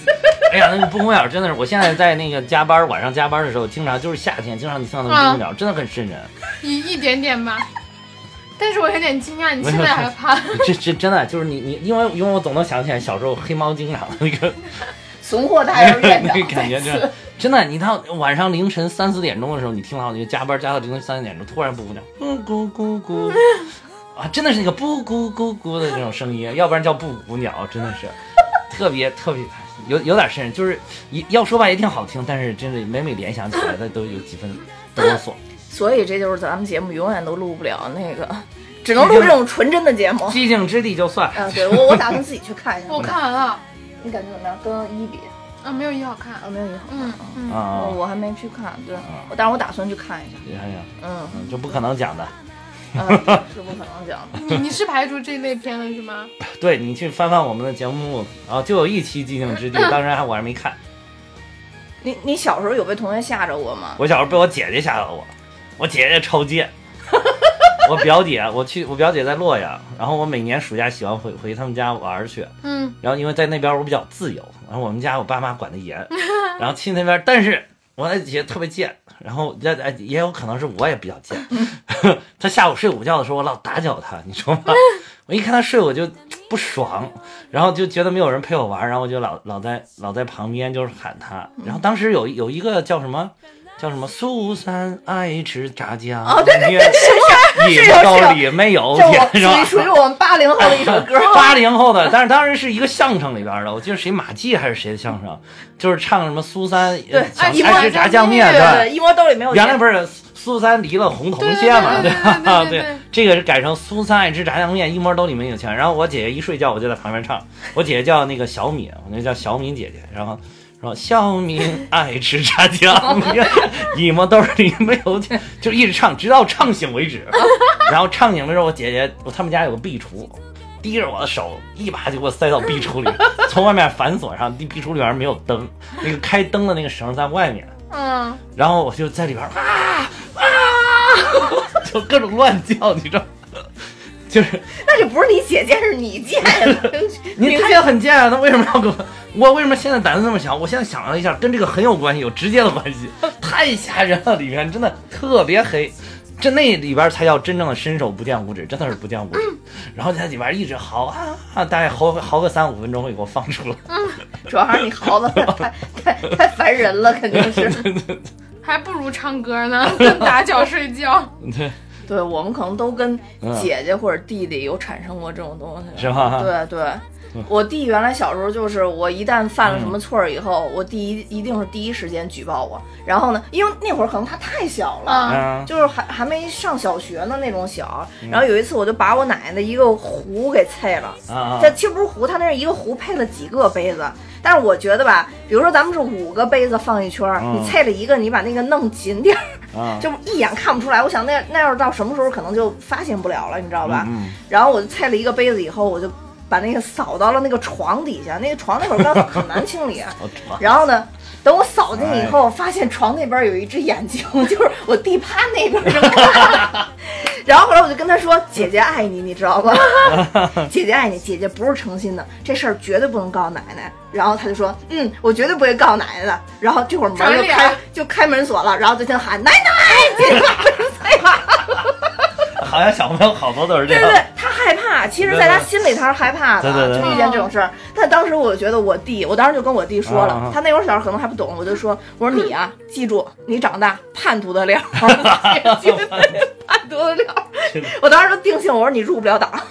哎呀，那个布谷鸟真的是，我现在在那个加班，晚上加班的时候，经常就是夏天，经常你听到那个布谷鸟，真的很瘆人。一一点点吧。但是我有点惊讶，你现在还怕？这这真的就是你你，因为因为我总能想起来小时候黑猫警长的那个怂货大人院长那感觉，真的真的，你到晚上凌晨三四点钟的时候，你听到那个加班加到凌晨三四点钟，突然布谷鸟咕咕咕咕。啊，真的是那个布咕咕咕的这种声音，要不然叫布谷鸟，真的是特别特别有有点瘆人，就是一要说吧也挺好听，但是真的每每联想起来的都有几分哆嗦。所以这就是咱们节目永远都录不了那个，只能录这种纯真的节目。寂静之地就算，啊，对我我打算自己去看一下。我，看完了，你感觉怎么样？跟一比，啊，没有一好看。啊，没有一好看。嗯嗯，啊我，还没去看，对，我但是我打算去看一下。你看看，嗯，嗯就不可能讲的。嗯是不可能讲的。你你是排除这类片了是吗？对你去翻翻我们的节目，然后就有一期寂静之地，当然还我还没看。你你小时候有被同学吓着过吗？我小时候被我姐姐吓着过，我姐姐超贱。我表姐，我去，我表姐在洛阳，然后我每年暑假喜欢回回他们家玩儿去，嗯，然后因为在那边我比较自由，然后我们家我爸妈管得严，然后去那边，但是我那姐特别贱，然后也哎也有可能是我也比较贱，她下午睡午觉的时候我老打搅她，你说吗？我一看她睡我就不爽，然后就觉得没有人陪我玩，然后我就老老在老在旁边就是喊她，然后当时有有一个叫什么。叫什么？苏三爱吃炸酱哦对对对面，一是有兜里没有 是吧？属于属于我们八零后的一首歌。八零后的，但是当然是一个相声里边的，我记得谁马季还是谁的相声，就是唱什么苏三爱吃炸酱面，对一摸兜里没有。原来不是苏三离了红铜线嘛，对吧？对 这个是改成苏三爱吃炸酱面，一摸兜里没有钱。然后我姐姐一睡觉，我就在旁边唱。我姐姐叫那个小米，我那叫小米姐姐。然后说小明爱吃炸酱 面，你们兜里没有钱，就一直唱，直到唱醒为止。然后唱醒的时候，我姐姐我他们家有个壁橱。提着我的手，一把就给我塞到壁橱里，从外面反锁上。壁壁橱里边没有灯，那个开灯的那个绳在外面。嗯，然后我就在里边啊啊，就各种乱叫，你知道，就是那就不是你姐贱，是你贱呀！你他也很贱啊，他为什么要给我？我为什么现在胆子那么小？我现在想了一下，跟这个很有关系，有直接的关系，太吓人了，里面真的特别黑。这那里边才叫真正的伸手不见五指，真的是不见五指。然后在里边一直嚎啊，大概嚎嚎个三五分钟会给我放出来。主要还是你嚎的太太太烦人了，肯定是。还不如唱歌呢，打脚睡觉。对，对我们可能都跟嗯。姐姐或者弟弟有产生过这种东西，是吧？对对，我弟原来小时候就是，我一旦犯了什么错儿以后，我弟一一定是第一时间举报我。然后呢，因为那会儿可能他太小了。就是还还没上小学呢那种小，然后有一次我就把我奶奶的一个壶给碎了，这其实不是壶，它那是一个壶配了几个杯子。但是我觉得吧，比如说咱们是五个杯子放一圈你碎了一个，你把那个弄紧点儿，啊！就一眼看不出来。我想那那要是到什么时候可能就发现不了了，你知道吧？嗯然后我就拆了一个杯子以后，我就把那个扫到了那个床底下，那个床那会儿刚很难清理。然后呢，等我扫进去以后，发现床那边有一只眼睛，就是我地趴那边正看。然后后来我就跟他说：“姐姐爱你，你知道吧？姐姐爱你，姐姐不是诚心的，这事儿绝对不能告诉奶奶。”然后他就说：“嗯，我绝对不会告诉奶奶的。”然后这会儿门就开就开门锁了，然后就听喊：“奶奶，姐姐把门开吧。”好像小朋友好多都是这样。对怕，其实在他心里他是害怕的，对对对就遇见这种事儿。但当时我觉得我弟，我当时就跟我弟说了，啊啊他那会儿小时候可能还不懂，我就说，我说你啊，记住，你长大叛徒的料，叛徒的料。我当时就定性，我说你入不了党。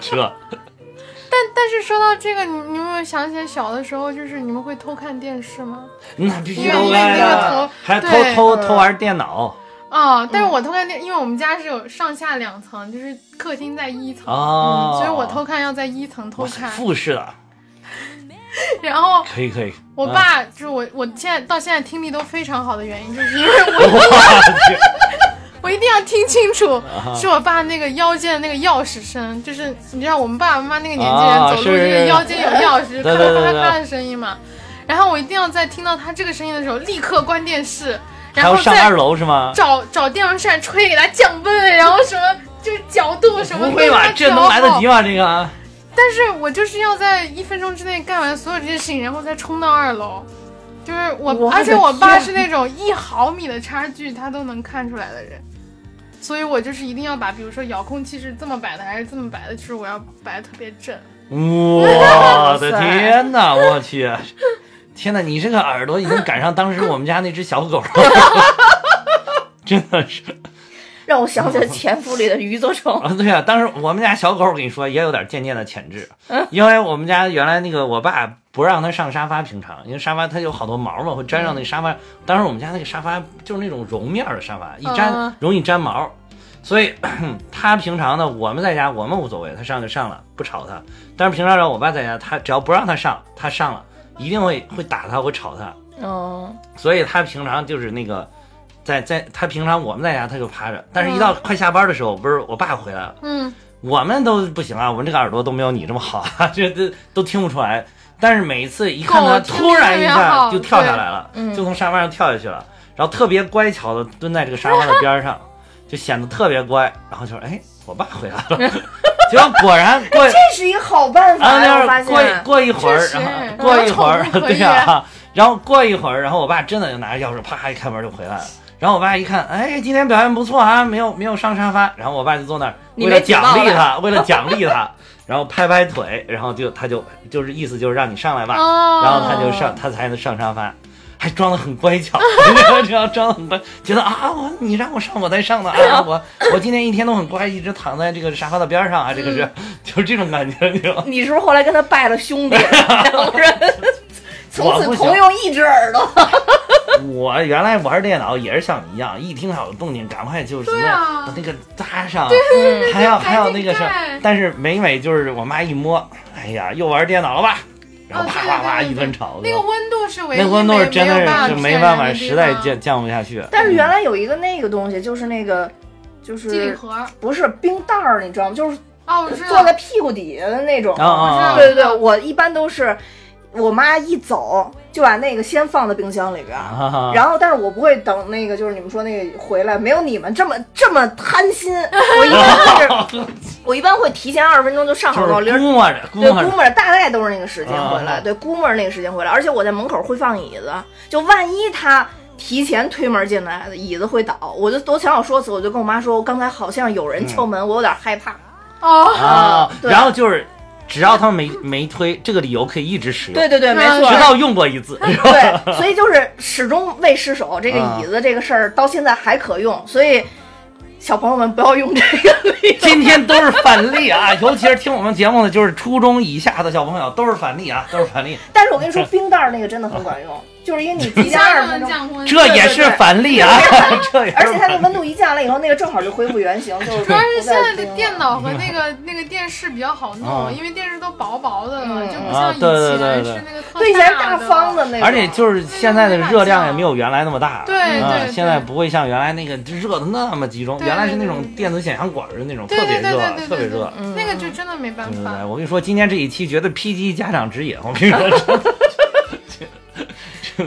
这但但是说到这个，你你有没有想起来小的时候，就是你们会偷看电视吗？那必须因为都该那个呀头，还偷偷偷玩电脑哦，但是我偷看电，因为我们家是有上下两层，就是客厅在一层，哦，所以我偷看要在一层偷看。复式的，然后可以可以。啊我爸就是我，我现在到现在听力都非常好的原因，就是因为 我我去，我一定要听清楚，啊是我爸那个腰间的那个钥匙声，就是你知道我们爸爸妈妈那个年纪啊人走路是就是腰间有钥匙，对咔对对对。咔咔咔的声音嘛。然后我一定要在听到他这个声音的时候，立刻关电视，还然后上二楼是吗？找找电风扇吹给他降温，然后什么就是角度什么不会吧？这能来得及吗？这个但是我就是要在一分钟之内干完所有这些事情，然后再冲到二楼。就是我，我而且我爸是那种一毫米的差距他都能看出来的人，所以我就是一定要把，比如说遥控器是这么摆的还是这么摆的，就是我要摆的特别正。我的天哪！我去，天哪！你这个耳朵已经赶上当时我们家那只小狗了，真的是 让我想起了《潜伏》里的余则成。啊！对啊，当时我们家小狗，我跟你说也有点渐渐的潜质，因为我们家原来那个我爸不让它上沙发，平常因为沙发它有好多毛嘛，会粘上那个沙发。当时我们家那个沙发就是那种绒面的沙发，一粘嗯容易粘毛。所以 他平常呢，我们在家我们无所谓，他上就上了，不吵他。但是平常让我爸在家，他只要不让他上，他上了，一定会会打他，会吵他。哦，所以他平常就是那个，在在他平常我们在家他就趴着，但是一到快下班的时候，不是我爸回来了，嗯，我们都不行啊，我们这个耳朵都没有你这么好啊，这这都听不出来。但是每一次一看他突然一下就跳下来了，嗯。就从沙发上跳下去了，然后特别乖巧的蹲在这个沙发的边上，就显得特别乖。然后就说：“哎，我爸回来了。”结果果然过 这是一个好办法啊，过。过一会儿，然后过一会儿 对呀、然后过一会儿，然后我爸真的就拿着钥匙，啪一开门就回来了。然后我爸一看，哎，今天表现不错啊，没有没有上沙发。然后我爸就坐那儿，为了奖励他，为了奖励他，然后拍拍腿，然后就他就就是意思就是让你上来吧，哦，然后他就上，他才能上沙发。还装的很乖巧，这样装的很乖，觉得啊，我你让我上我才上的啊，我我今天一天都很乖，一直躺在这个沙发的边上啊，这个是、就是这种感觉，你？你是不是后来跟他拜了兄弟，两个人从此同用一只耳朵？我原来玩电脑也是像你一样，一听到有动静，赶快就是什么、把那个搭上，嗯还要还要那个什么赶紧盖，但是每每就是我妈一摸，哎呀，又玩电脑了吧，然后哦啪啪啪对对对一顿炒，那个温度是唯一那温度是真的没有办是就没办法，人的地实在方降降不下去。但是原来有一个那个东西，就是那个，就是机顶盒不是冰袋儿，你知道吗？就是哦，坐在屁股底下的那种。啊啊啊对对对，我一般都是我妈一走就把那个先放在冰箱里边然后，但是我不会等那个，就是你们说那个回来，没有你们这么这么贪心。我一般是，我一般会提前二十分钟就上好就是闹铃儿，估摸着对，估摸着大概都是那个时间回来，啊对，估摸着那个时间回来，而且我在门口会放椅子，就万一他提前推门进来，椅子会倒，我就都想好说辞，我就跟我妈说，我刚才好像有人敲门，我有点害怕。哦，然后就是只要他们没没推，这个理由可以一直使用，对对对，没嗯错。直到用过一次。对，所以就是始终未失手，这个椅子这个事儿到现在还可用，所以小朋友们不要用这个理由。今天都是反例啊，尤其是听我们节目的，就是初中以下的小朋友都是反例啊，都是反例。但是我跟你说，冰袋儿那个真的很管用，就是因为你 提前二十分钟，降温。这也是反例啊，这也而且它反例。那温度一降了以后，那个正好就恢复原形，就是主要是现在的电脑和那个那个电视比较好弄，啊。因为电视都薄薄的了，嗯。就不像以啊对对对。前是那个特对以前大的方的那个，而且就是现在的热量也没有原来那么大，对啊对对。现在不会像原来那个热的那么集中，原来是那种电子显像管的那种，对特别热对对对，对对特别热。嗯那个就真的没办法。我跟你说，今天这一期绝对 PG 家长指引，我跟你说，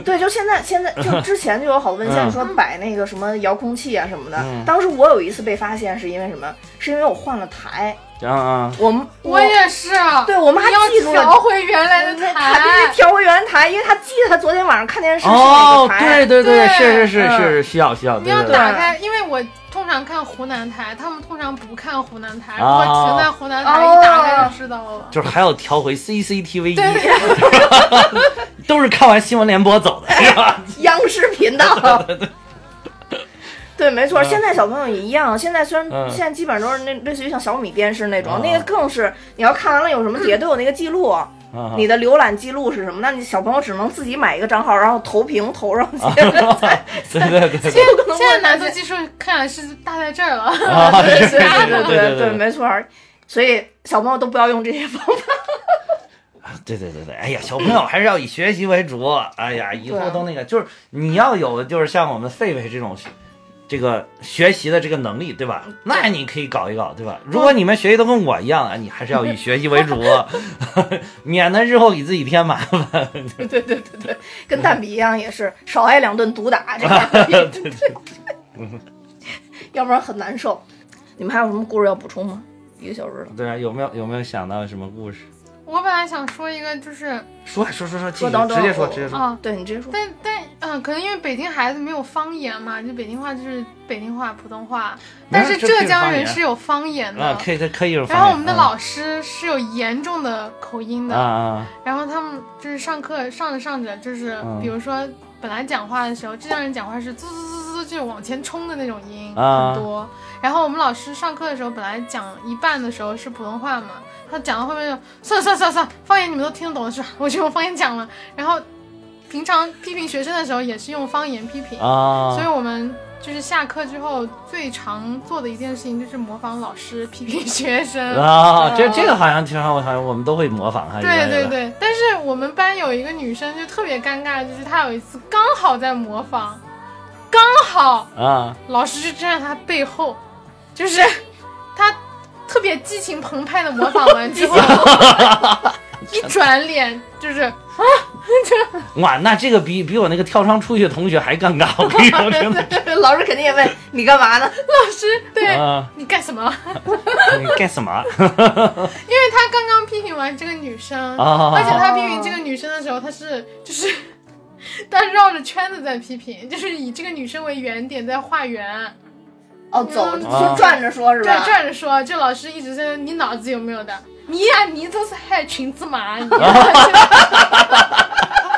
对，就现在现在就之前就有好多文献嗯说摆那个什么遥控器啊什么的。嗯当时我有一次被发现是因为什么？是因为我换了台，啊啊，我们我也是，对我妈你要记住了调回原来的那他必须。调回原台，因为他记得他昨天晚上看电视是哪哦个，台。对对对，对是是是嗯是需要需要，你要。打开，因为我通常看湖南台，他们通常不看湖南台。如哦果停在湖南台，一打开就知道了。就是还要调回 CCTV 一，都是看完新闻联播走的，是吧？央视频道。对，没错，现在小朋友也一样。现在虽然嗯现在基本上都是那类似于像小米电视那种，嗯那个更是你要看完了有什么节都有那个记录，啊你的浏览记录是什么？那你小朋友只能自己买一个账号，然后投屏投上去。对 对对对现在难度技术看来是大在这儿了。啊，对对对对对，没错。所以小朋友都不要用这些方法。对对对对，哎呀，小朋友还是要以学习为主。哎呀，以后都那个，就是你要有，就是像我们狒狒这种。这个学习的这个能力，对吧？那你可以搞一搞，对吧？如果你们学习都跟我一样啊，你还是要以学习为主，免得日后给自己添麻烦。对对对对对，跟蛋比一样，也是少挨两顿毒打，这样 要不然很难受。你们还有什么故事要补充吗？一个小时了，对啊，有没有有没有想到什么故事？我本来想说一个，就是说说说说，继续说等等直接说直接说。啊，对你直接说。但但嗯、可能因为北京孩子没有方言嘛，就北京话就是北京话、普通话，但是浙江人是有方言的。啊，可以可以可以有方言。然后我们的嗯老师是有严重的口音的，啊啊然后他们就是上课上着上着，就是嗯比如说本来讲话的时候，浙江人讲话是滋滋滋滋，就是往前冲的那种音啊很多。然后我们老师上课的时候，本来讲一半的时候是普通话嘛，他讲到后面就算了算了算了算了，方言你们都听得懂的是吧？我就用方言讲了。然后平常批评学生的时候也是用方言批评，啊！所以我们就是下课之后最常做的一件事情就是模仿老师批评学生。啊，这这个好像挺好，好像我们都会模仿哈。对。对对，但是我们班有一个女生就特别尴尬，就是她有一次刚好在模仿，刚好啊老师就站在她背后，就是她特别激情澎湃的模仿完 之后，一转脸就是啊，这哇，那这个比比我那个跳窗出去的同学还尴尬，我跟你说，真的。老师肯定也问你干嘛呢？老师对、啊，你干什么？你干什么？因为他刚刚批评完这个女生，啊而且他批评这个女生的时候，他是就是他绕着圈子在批评，就是以这个女生为原点在画圆，哦，走嗯就转着说是吧对，吧？转着说，就老师一直在你脑子有没有的？你呀、你这是害群之马，你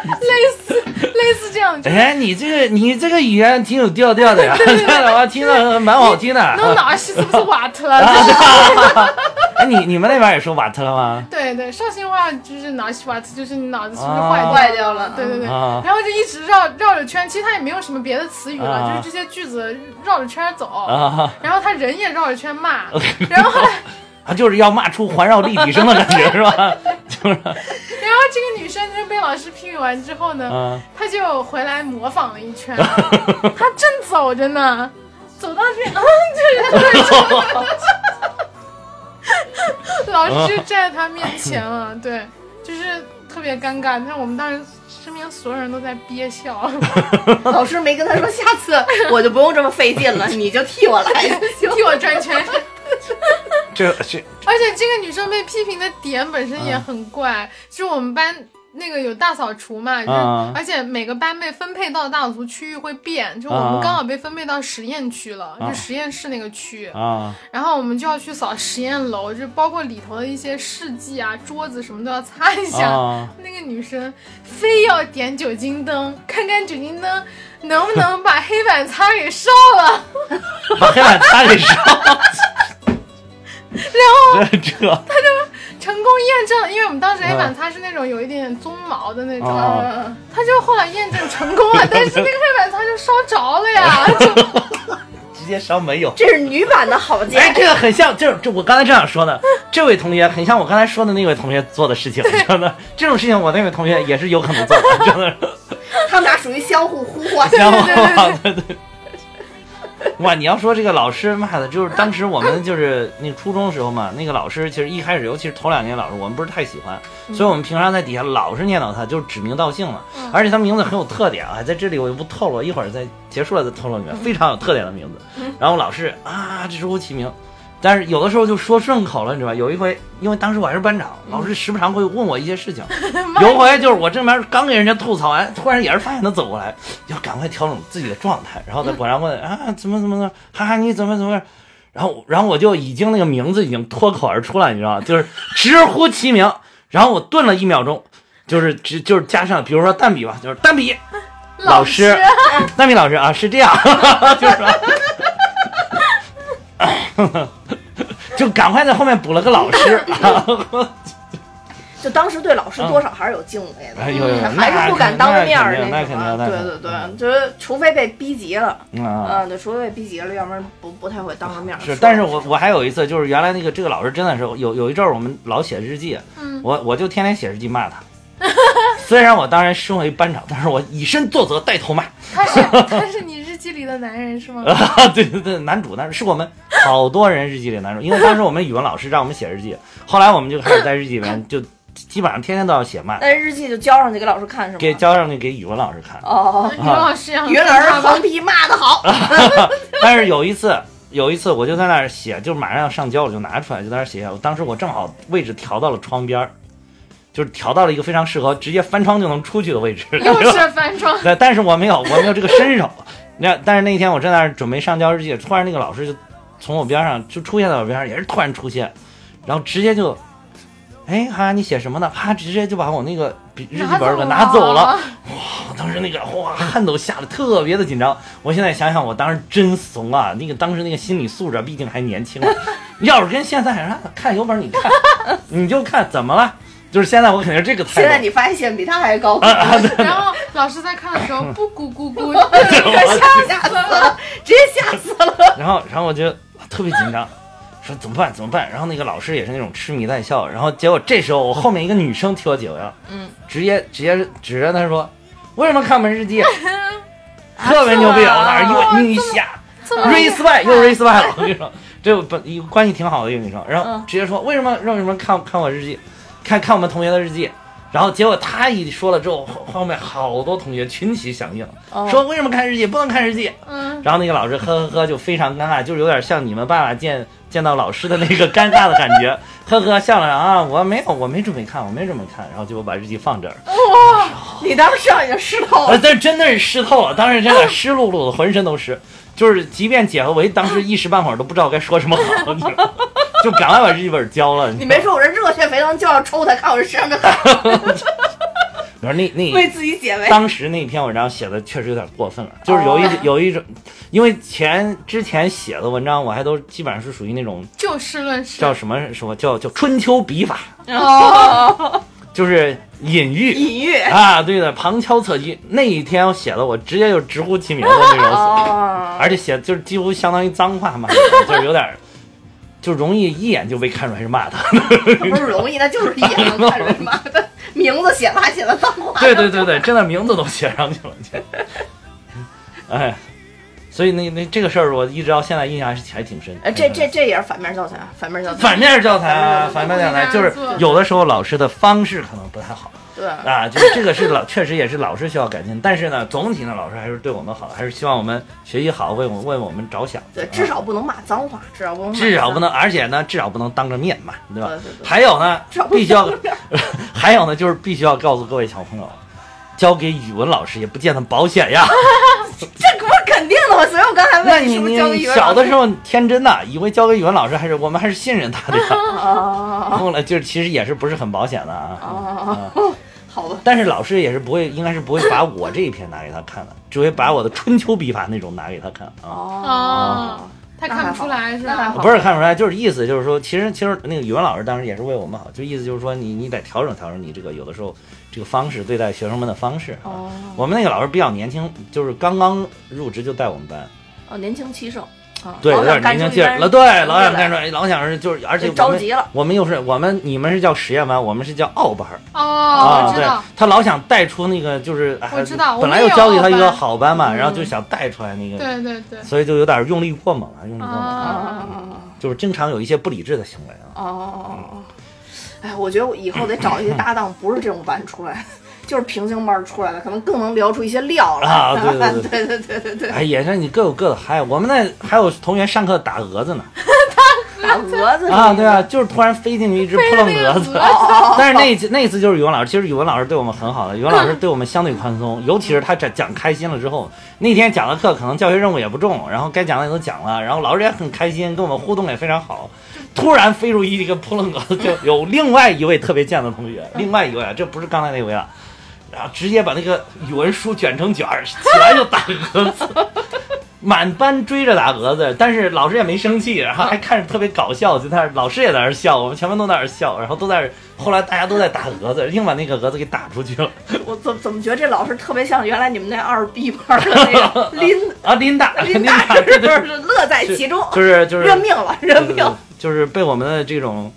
类似类似这样，就哎，你这个你这个语言挺有调调的呀，这样的话听着蛮好听的。那脑西是不是瓦特？啊了？哎，你你们那边也说瓦特了吗？对对，绍兴话就是脑西瓦特，就是你脑子是不是啊坏坏掉了对对对，啊。然后就一直绕绕着圈，其实他也没有什么别的词语了，啊。就是这些句子绕着圈走。啊。然后他人也绕着圈骂，然后后来，啊，就是要骂出环绕立体声的感觉是吧？就是然后这个女生就被老师批评完之后呢，啊她就回来模仿了一圈，她正走着呢，走到这，啊，就是 老师就站在她面前了，对，就是特别尴尬。但我们当时身边所有人都在憋笑，老师没跟他说，下次我就不用这么费劲了，你就替我来。替我转圈。这这而且这个女生被批评的点本身也很怪，就是我们班那个有大扫除嘛，就而且每个班被分配到的大扫除区域会变，就我啊们刚好被分配到实验区了，啊就实验室那个区，啊然后我们就要去扫实验楼，就包括里头的一些试剂啊、桌子什么都要擦一下。啊！那个女生非要点酒精灯，看看酒精灯能不能把黑板擦给烧了。把黑板擦给烧。然后这这成功验证，因为我们当时黑板擦是那种有一点点鬃毛的那种，啊他就后来验证成功了，但是那个黑板擦就烧着了呀，就直接烧没有。这是女版的好姐哎，，这个很像，就是这我刚才这样说的，这位同学很像我刚才说的那位同学做的事情，真的，这种事情我那位同学也是有可能做的，真的。他们俩属于相互呼唤。然后对对。哇，你要说这个老师妈的，就是当时我们就是那初中时候嘛，那个老师其实一开始，尤其是头两年老师，我们不是太喜欢，所以我们平常在底下老是念叨他，就是指名道姓嘛，而且他名字很有特点啊，在这里我就不透露，一会儿再结束了再透露你们，非常有特点的名字。然后老师啊，直呼其名，但是有的时候就说顺口了，你知道吧？有一回，因为当时我还是班长，老师时不常会问我一些事情。有一回就是我正边刚给人家吐槽完，突然也是发现他走过来，要赶快调整自己的状态，然后他果然问啊怎么怎么怎么，哈哈你怎么怎么，然后然后我就已经那个名字已经脱口而出了，你知道吗？就是直呼其名，然后我顿了一秒钟，就是直就是加上比如说蛋比吧，就是蛋比老师，蛋比老师啊是这样，就是说。就赶快在后面补了个老师 就当时对老师多少还是有敬畏的，还是不敢当着面儿那什么。肯定那肯定那对对对，就是除非被逼急了，啊。嗯，对，除非被逼急了，要不然不不太会当着面儿。是，但是我我还有一次，就是原来那个这个老师真的是有有一阵儿我们老写日记，嗯我我就天天写日记骂他。虽然我当然身为班长，但是我以身作则，带头骂。他是他是你日记里的男人是吗？啊，对对对，男主那是我们好多人日记里的男主，因为当时我们语文老师让我们写日记，后来我们就开始在日记里面就基本上天天都要写骂，那日记就交上去给老师看是吗？给交上去给语文老师看。哦，语文老师语文老师黄皮骂的好，但是有一次，有一次我就在那儿写，就马上要上交，我就拿出来就在那儿写。当时我正好位置调到了窗边儿，就是调到了一个非常适合直接翻窗就能出去的位置。又是翻窗，对，但是我没有，我没有这个身手。那但是那天我正在准备上交日记，突然那个老师就从我边上就出现在我边上，也是突然出现，然后直接就，哎哈，你写什么呢？哈，直接就把我那个笔日记本给拿走了。。哇当时那个哇，汗都吓的特别的紧张。我现在想想，我当时真怂啊！那个当时那个心理素质，毕竟还年轻啊。要是跟现在啊，看有本事你看，你就看怎么了？就是现在我肯定是这个态度。现在你发现比他还高，然后老师在看的时候不咕咕咕，吓死了，直接吓死了。然后，然后我就特别紧张，说怎么办？怎么办？然后那个老师也是那种痴迷在笑。然后结果这时候我后面一个女生替我解围了，嗯，直接直接指着他说：“为什么看我们日记？” 特别牛逼！我那儿一问一下这么厉害，respect 又 respect 了。我跟你说，这本一关系挺好的一个女生，然后嗯直接说为什么让你们看看我日记，看看我们同学的日记。然后结果他一说了之后，后后面好多同学群起响应，哦说为什么看日记不能看日记？嗯，然后那个老师呵呵呵就非常尴尬，就是有点像你们爸爸见见到老师的那个尴尬的感觉，呵呵笑了啊，我没有，我没准备看，我没准备看，然后就把日记放这儿，你当时上已经湿透呃，了，但真的是湿透了，当时真的 湿漉漉的，浑身都湿，就是即便解和围，当时 一时半会儿都不知道该说什么好，你知道吗就赶快把日记本交了。你没说我这热血沸腾就要抽他，看我这身上的汗，你说那那 为自己解围。当时那篇文章写的确实有点过分了，就是有一、哦有一种，因为前之前写的文章我还都基本上是属于那种就事论事。叫什么什么叫叫春秋笔法，哦，就是隐喻隐喻。啊，对的，旁敲侧击。那一天我写的，我直接就直呼其名的那种而且写就是几乎相当于脏话嘛，就是有点儿，就容易一眼就被看出来是骂他。不是容易，那就是一眼能看出来骂他 名字写了还写了脏话。对对对对，真的名字都写上去了，这哎，所以那那这个事儿，我一直到现在印象还是还挺深。呃，这这这也是反面教材，反面教材。反面教材啊，反面教材就是有的时候老师的方式可能不太好，对，啊，就是这个是老，确实也是老师需要改进。但是呢，总体呢，老师还是对我们好，还是希望我们学习好，为我为我们着想。对，啊至少不能骂脏话，至少不能至少不能，而且呢，至少不能当着面骂，对吧？对对对还有呢必须要，还有呢，就是必须要告诉各位小朋友，交给语文老师也不见得保险呀。这不是肯定的吗？所以我刚才问你问是不是交给你语文老师小的时候天真呐，以为交给语文老师还是我们还是信任他的呀。啊 后来就是其实也是不是很保险的啊。啊，好吧，但是老师也是不会，应该是不会把我这一篇拿给他看的，只会把我的春秋笔法那种拿给他看啊。哦，他看不出来是吧？不是看不出来，就是意思就是说，其实其实那个语文老师当时也是为我们好，就意思就是说你你得调整调整你这个有的时候这个方式对待学生们的方式啊。哦。我们那个老师比较年轻，就是刚刚入职就带我们班，哦，年轻气盛。啊，对，有点年轻气儿了，对，老想来干出来，老想是就是，而且着急了。我们又是我们你们是叫实验班，我们是叫奥班儿。哦，我知道，，他老想带出那个就是，哎我知道本来又我们也有交给他一个好班嘛，嗯。然后就想带出来那个，对对对，所以就有点用力过猛了，用力过猛啊。了，就是经常有一些不理智的行为啊。哦哦哦哦，哎，我觉得我以后得找一些搭档，不是这种班出来，就是平行班出来的，可能更能聊出一些料来。啊对对对 对对对对，哎，也是你各有各的嗨。我们那还有同学上课打蛾子呢，打蛾子啊，对啊，就是突然飞进去一只扑棱蛾子。但是那一次那一次就是语文老师，其实语文老师对我们很好的，语文老师对我们相对宽松，尤其是他讲讲开心了之后，那天讲的课可能教学任务也不重，然后该讲的也都讲了，然后老师也很开心，跟我们互动也非常好。突然飞出一个扑棱蛾子，就有另外一位特别贱的同学，另外一位啊，这不是刚才那位啊。然后直接把那个语文书卷成卷儿，起来就打蛾子，满班追着打蛾子，但是老师也没生气，然后还看着特别搞笑，就在那儿老师也在那儿笑，我们全班都在那儿笑，然后都在，后来大家都在打蛾子，硬把那个蛾子给打出去了。我怎怎么觉得这老师特别像原来你们那二 B 班的那个林 啊，琳达，琳林大达，是对对不是乐在其中？就是就是认命了，认命就是被我们的这种，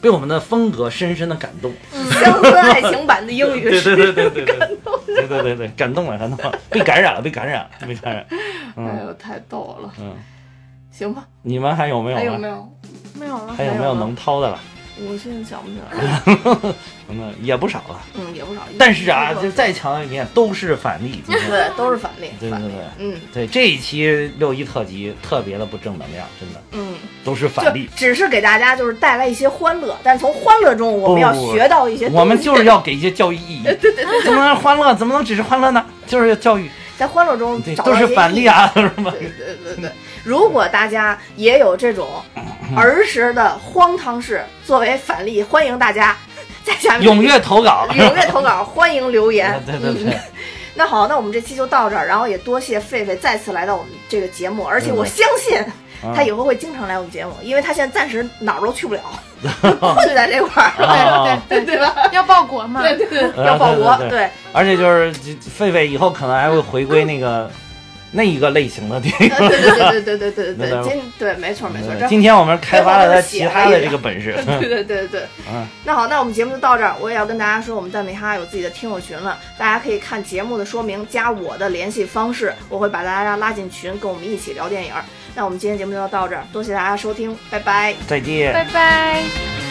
被我们的风格深深的感动。乡村爱情版的英语对是对对对对对，对对对对，感动了，感动了，被感染了，被感染了，被感染。哎嗯呦，太逗了，嗯，行吧？你们还有没有？还有没？有？没有了还。有没有能掏的了？我现在想不起来，嗯，也不少了。嗯，也不少。但是啊，就再强调一遍，都是反例。对，都是反例，对对对嗯对这一期六一特辑特别的不正能量，真的嗯，都是就反例。只是给大家就是带来一些欢乐，但是从欢乐中我们要学到一些。我们就是要给一些教育意义。对对对，怎么能欢乐？怎么能只是欢乐呢？就是要教育，在欢乐中，都是反例啊，是吗？对对对对，如果大家也有这种儿时的荒唐事作为反例，欢迎大家 在下面踊跃投稿。踊跃投稿，欢迎留言。对对对嗯。那好，那我们这期就到这儿，然后也多谢狒狒再次来到我们这个节目，而且我相信他以后会经常来我们节目，因为他现在暂时哪儿都去不了，困在这块儿，啊对对对吧？要报国嘛？对对对，呃要报国，对而且就是狒狒以后可能还会回归那个那一个类型的电影。对对对对对对对对，今对没错没错，今天我们开发了他其他的这个本事。对对对对。嗯，那好，那我们节目就到这儿。我也要跟大家说，我们蛋米哈有自己的听友群了，大家可以看节目的说明，加我的联系方式，我会把大家拉进群，跟我们一起聊电影。那我们今天节目就到这儿，多谢大家收听，拜拜。再见。拜拜。